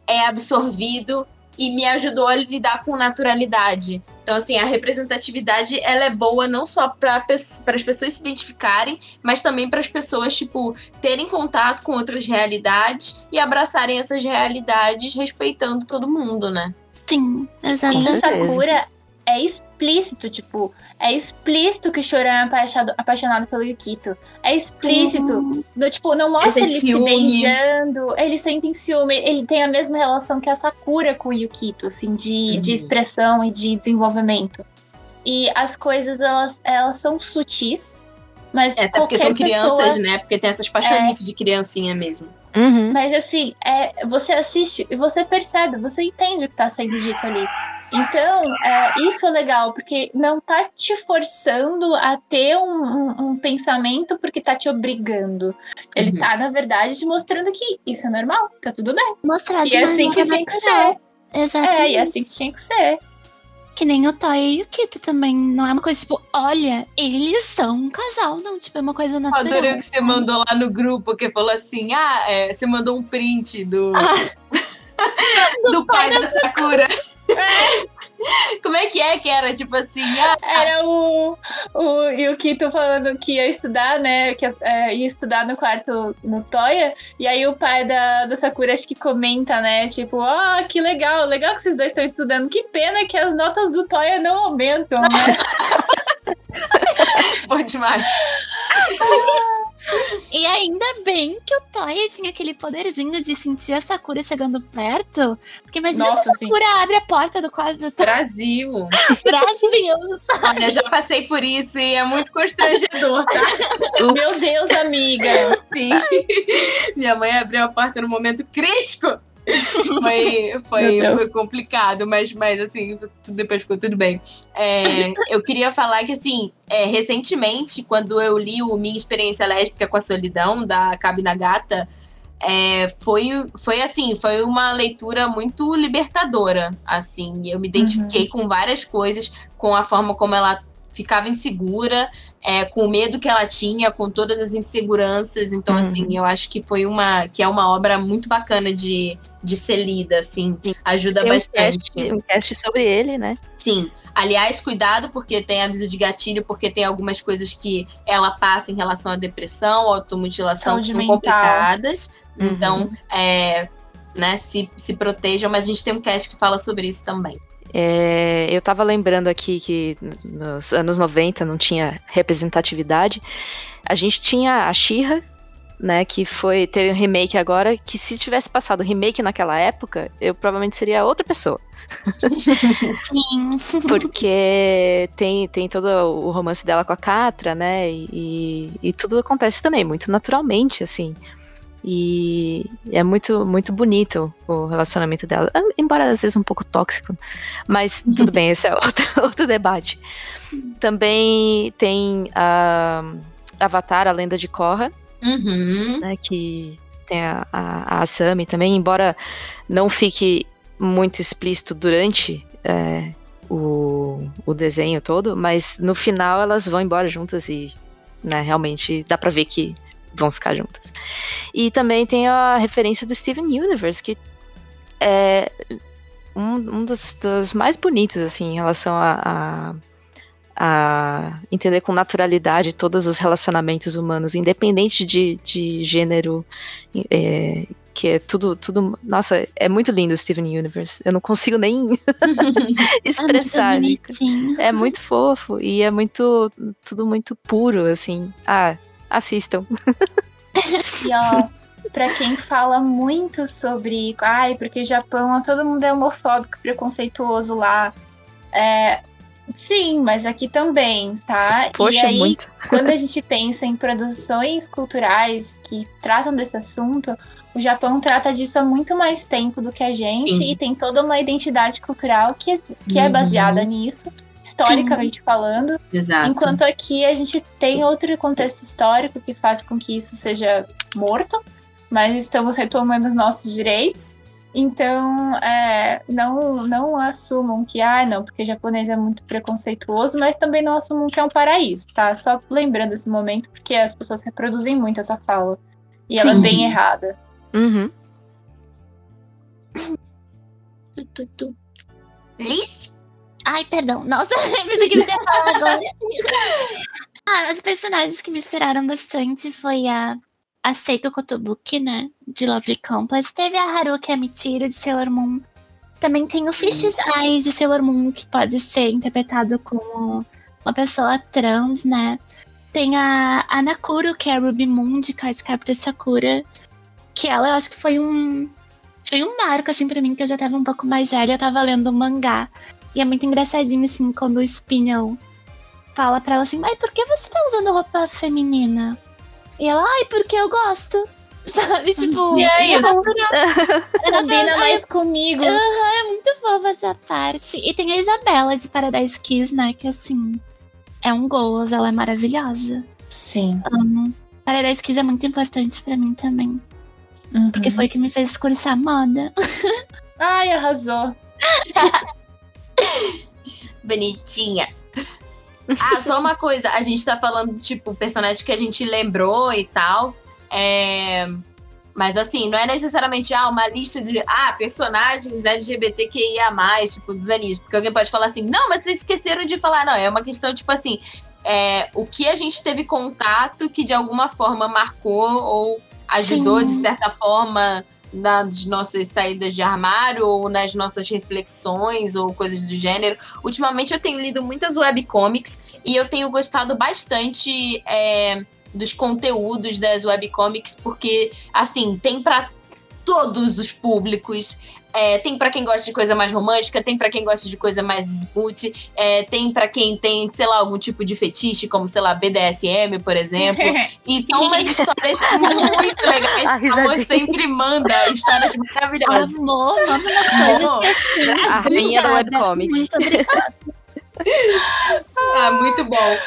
é absorvido e me ajudou a lidar com naturalidade. Então, assim, a representatividade, ela é boa não só para as pessoas se identificarem, mas também para as pessoas, tipo, terem contato com outras realidades e abraçarem essas realidades respeitando todo mundo, né? Sim, exatamente. Sakura é explícito, tipo, é explícito que o Choran é apaixonado, apaixonado pelo Yukito. É explícito. Uhum. No, tipo, não mostra ele se beijando, eles sentem ciúme. Ele tem a mesma relação que a Sakura com o Yukito, assim, de, Uhum. de expressão e de desenvolvimento. E as coisas, elas, elas são sutis, mas É, até porque são crianças, pessoa- né? Porque tem essas paixonites de criancinha mesmo. Uhum. Mas assim, é, você assiste e você percebe, você entende o que tá sendo dito ali. Então, é, isso é legal, porque não tá te forçando a ter um, um- um pensamento porque tá te obrigando. Ele Uhum. tá, na verdade, te mostrando que isso é normal, tá tudo bem. Mostrar de E é assim que tinha que ser. Exatamente. É, e é assim que tinha que ser. Que nem o Toy e o Yukito também. Não é uma coisa tipo, olha, eles são um casal. Não, tipo, é uma coisa natural. Adorei o que você mandou lá no grupo, que falou assim: ah, é, você mandou um print do, do pai da Sakura. Como é que é que era? Tipo assim, ah, Era o, o Yukito falando que ia estudar, né? Que é, ia estudar no quarto no Toya. E aí o pai da, da Sakura acho que comenta, né? Tipo, ó, que legal, legal que vocês dois estão estudando. Que pena que as notas do Toya não aumentam, né? foi demais. E ainda bem que o Toy tinha aquele poderzinho de sentir a Sakura chegando perto. Porque imagina Nossa, se a Sakura abre a porta do quarto do Toy Brasil. Brasil. Olha, já passei por isso e é muito constrangedor, tá? Meu Deus, amiga. Sim. Minha mãe abriu a porta no momento crítico. Foi, foi, foi complicado, mas, mas assim, depois ficou tudo bem. É, eu queria falar que, assim, é, recentemente, quando eu li o Minha Experiência Lésbica com a Solidão, da Kabi Nagata, é, foi, foi assim, foi uma leitura muito libertadora, assim. Eu me identifiquei com várias coisas, com a forma como ela ficava insegura, é, com o medo que ela tinha, com todas as inseguranças. Então, Uhum. assim, eu acho que foi uma que é uma obra muito bacana de, de ser lida, assim, Sim. ajuda Tem um bastante. cast, um cast sobre ele, né? Sim. Aliás, cuidado, porque tem aviso de gatilho, porque tem algumas coisas que ela passa em relação à depressão, automutilação, Saúde que são mental. complicadas. Uhum. Então, é, né, se, se protejam, mas a gente tem um cast que fala sobre isso também. É, eu tava lembrando aqui que nos anos 90 não tinha representatividade. A gente tinha a She-Ra, né, que foi teve um remake agora, que se tivesse passado o remake naquela época, eu provavelmente seria outra pessoa. Sim. Porque tem, tem todo o romance dela com a Catra, né? E, e, e tudo acontece também, muito naturalmente, assim. E é muito, muito bonito o relacionamento dela. Embora às vezes um pouco tóxico. Mas tudo bem, esse é outro, outro debate. Também tem a Avatar, a lenda de Korra, Uhum. né? Que tem a, a, a Asami também, embora não fique muito explícito durante é, o, o desenho todo, mas no final elas vão embora juntas e né, realmente dá pra ver que vão ficar juntas. E também tem a referência do Steven Universe, que é um, um dos, dos mais bonitos, assim, em relação a, a, a entender com naturalidade todos os relacionamentos humanos, independente de, de gênero, é, que é tudo, tudo. Nossa, é muito lindo o Steven Universe. Eu não consigo nem expressar. É muito. É muito fofo e é muito. Tudo muito puro, assim. Ah, assistam. E ó, pra quem fala muito sobre. Ai, porque Japão, todo mundo é homofóbico, preconceituoso lá. É, sim, mas aqui também, tá? Poxa, e aí, muito. quando a gente pensa em produções culturais que tratam desse assunto, o Japão trata disso há muito mais tempo do que a gente Sim. e tem toda uma identidade cultural que, que é Uhum. baseada nisso, historicamente falando. Exato. Enquanto aqui a gente tem outro contexto histórico que faz com que isso seja morto, mas estamos retomando os nossos direitos. Então, é, não, não assumam que, ah, não, porque japonês é muito preconceituoso, mas também não assumam que é um paraíso, tá? Só lembrando esse momento, porque as pessoas reproduzem muito essa fala. E ela é Sim. bem errada. Uhum. Liz? Ai, perdão. Nossa, pensei que você ia falar agora. ah, os personagens que me inspiraram bastante foi a, a Seiko Kotobuki, né? De Love Complex. Teve a Haruki Amichiro, de Sailor Moon. Também tem o Fish's Eyes, de Sailor Moon, que pode ser interpretado como uma pessoa trans, né? Tem a, a Nakuro, que é a Ruby Moon, de Cardcaptor Sakura. Que ela, eu acho que foi um foi um marco, assim, pra mim, que eu já tava um pouco mais velha, eu tava lendo o mangá. E é muito engraçadinho, assim, quando o Spinel fala pra ela assim, ai, por que você tá usando roupa feminina? E ela, ai, porque eu gosto. Sabe, tipo... E é isso. Combina Ai, mais comigo. é muito fofa essa parte. E tem a Isabela de Paradise Kiss, né, que assim... É um gozo, ela é maravilhosa. Sim. Amo. Paradise Kiss é muito importante pra mim também. Porque Uhum. foi que me fez cursar moda. Ai, arrasou. Bonitinha. Ah, só uma coisa. A gente tá falando, tipo, personagens que a gente lembrou e tal. É... Mas assim, não é necessariamente ah, uma lista de ah, personagens LGBTQIA, tipo, dos animes. Porque alguém pode falar assim, não, mas vocês esqueceram de falar. Não, é uma questão, tipo assim, é, o que a gente teve contato que de alguma forma marcou ou ajudou, Sim. de certa forma, nas nossas saídas de armário ou nas nossas reflexões ou coisas do gênero. Ultimamente eu tenho lido muitas webcomics e eu tenho gostado bastante é, dos conteúdos das webcomics, porque, assim, tem para todos os públicos. É, tem pra quem gosta de coisa mais romântica, tem pra quem gosta de coisa mais smooth, é, tem pra quem tem, sei lá, algum tipo de fetiche, como, sei lá, BDSM, por exemplo. E são umas histórias muito legais. A Amor sempre manda histórias maravilhosas. Amor, manda umas coisas Amor. que. A rainha do webcomic. Muito obrigada. Ah, muito bom.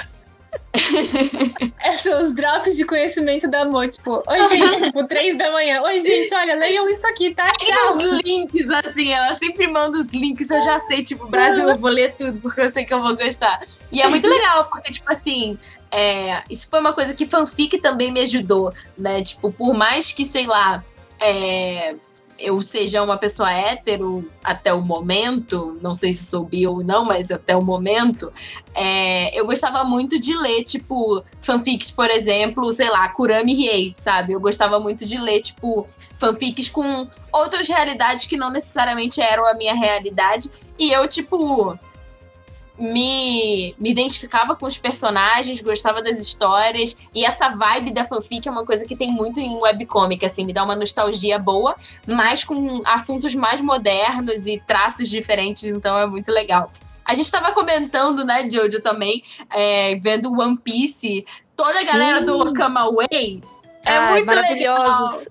É, são os drops de conhecimento da Mo, tipo, oi gente, tipo, três da manhã. Oi, gente, olha, leiam isso aqui, tá? Tem os links, assim, ela sempre manda os links, eu já sei, tipo, Brasil, eu vou ler tudo, porque eu sei que eu vou gostar. E é muito legal, porque, tipo assim, é, isso foi uma coisa que fanfic também me ajudou, né? Tipo, por mais que, sei lá, é, eu seja uma pessoa hétero até o momento, não sei se sou bi ou não, mas até o momento, é, eu gostava muito de ler, tipo, fanfics, por exemplo, sei lá, Kurami Riei, sabe? Eu gostava muito de ler, tipo, fanfics com outras realidades que não necessariamente eram a minha realidade. E eu, tipo, me, me identificava com os personagens, gostava das histórias. E essa vibe da fanfic é uma coisa que tem muito em webcomic, assim, me dá uma nostalgia boa, mas com assuntos mais modernos e traços diferentes, então é muito legal. A gente tava comentando, né, Jojo, também, é, vendo One Piece, toda a galera do Okama Way. É Ai, muito maravilhosos.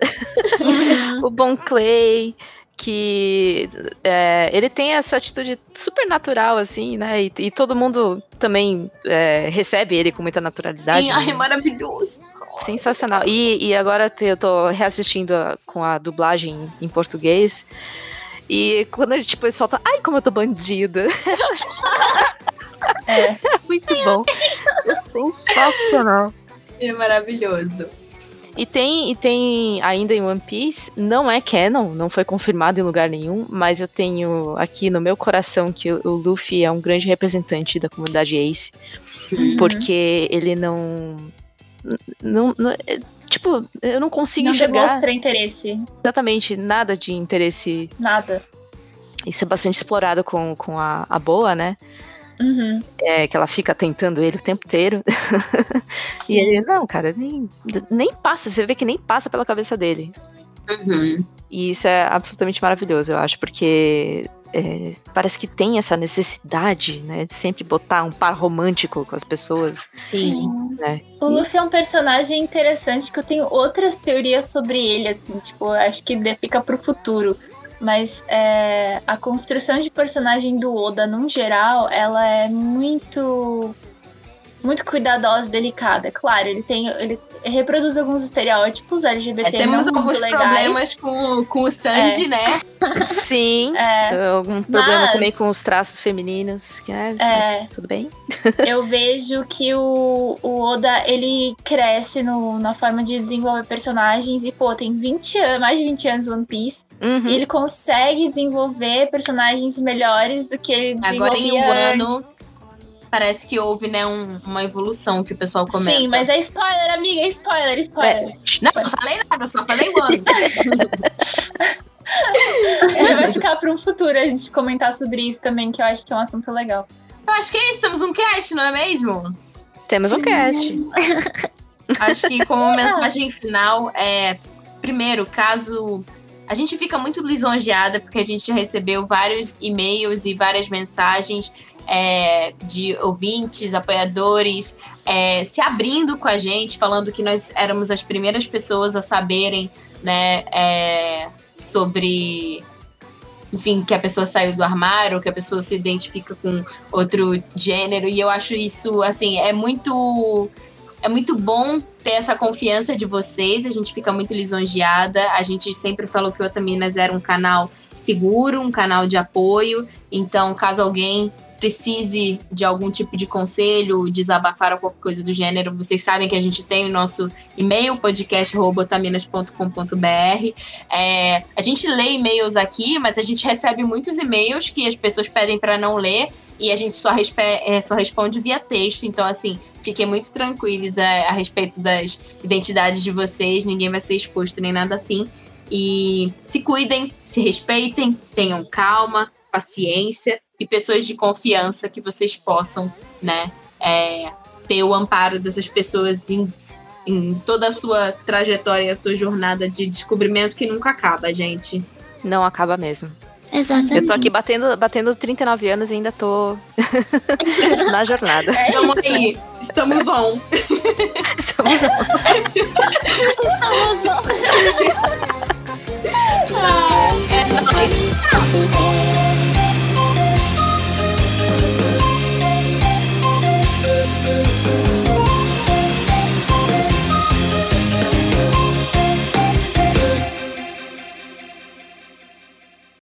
legal. o Bon Clay, que é, ele tem essa atitude super natural, assim, né? E, e todo mundo também é, recebe ele com muita naturalidade. Sim, ai, né? é maravilhoso. Sensacional. E, e agora eu tô reassistindo a- com a dublagem em português. E quando ele, tipo, ele solta, ai, como eu tô bandida. É. Muito bom. Sensacional. É maravilhoso. E tem, e tem ainda em One Piece, não é canon, não foi confirmado em lugar nenhum, mas eu tenho aqui no meu coração que o, o Luffy é um grande representante da comunidade Ace, Uhum. porque ele não. não, não- é, tipo, eu não consigo Não enxergar demonstra interesse, exatamente nada de interesse. nada. Isso é bastante explorado com, com a, a Boa, né? Uhum. É, que ela fica tentando ele o tempo inteiro. E ele, não, cara, nem, nem passa, você vê que nem passa pela cabeça dele. Uhum. E isso é absolutamente maravilhoso, eu acho, porque é, parece que tem essa necessidade, né, de sempre botar um par romântico com as pessoas, Sim. né? O Luffy é um personagem interessante que eu tenho outras teorias sobre ele, assim, tipo, acho que ele fica pro futuro. Mas é, a construção de personagem do Oda, num geral, ela é muito muito cuidadosa e delicada. Claro, ele tem. Ele reproduz alguns estereótipos LGBT. É, temos não alguns legais. problemas com, com o Sanji, né? Sim. É, Algum problema Mas- também com os traços femininos, que é, É. mas tudo bem. eu vejo que o, o Oda, ele cresce no, na forma de desenvolver personagens e, pô, tem 20 anos, mais de 20 anos One Piece. Uhum. E ele consegue desenvolver personagens melhores do que ele Agora em um antes. ano, parece que houve, né, um- uma evolução que o pessoal comenta. Sim, mas é spoiler, amiga, é spoiler, spoiler. Não, não falei nada, só falei o ano. É, vai ficar para um futuro a gente comentar sobre isso também, que eu acho que é um assunto legal. Eu acho que é isso, temos um cast, não é mesmo? Temos um cast. Acho que como mensagem final é primeiro, caso a gente fica muito lisonjeada porque a gente recebeu vários e-mails e várias mensagens é, de ouvintes, apoiadores, é, se abrindo com a gente, falando que nós éramos as primeiras pessoas a saberem, né, é, sobre enfim, que a pessoa saiu do armário, que a pessoa se identifica com outro gênero, e eu acho isso, assim, é muito é muito bom ter essa confiança de vocês, a gente fica muito lisonjeada. A gente sempre falou que o Otaminas era um canal seguro, um canal de apoio. Então, caso alguém precise de algum tipo de conselho, desabafar ou qualquer coisa do gênero, vocês sabem que a gente tem o nosso e-mail, podcast.otaminas.com.br. É, a gente lê e-mails aqui, mas a gente recebe muitos e-mails que as pessoas pedem para não ler e a gente só, é, só responde via texto. Então, assim, fiquem muito tranquilos a, a respeito das identidades de vocês, ninguém vai ser exposto nem nada assim. E se cuidem, se respeitem, tenham calma, paciência e pessoas de confiança que vocês possam, né, é, ter o amparo dessas pessoas em, em toda a sua trajetória, a sua jornada de descobrimento que nunca acaba, gente. Não acaba mesmo. Exatamente. Eu tô aqui batendo, batendo 39 anos e ainda tô na jornada. É Estamos aí, estamos on. Estamos Estamos É nóis. Tchau.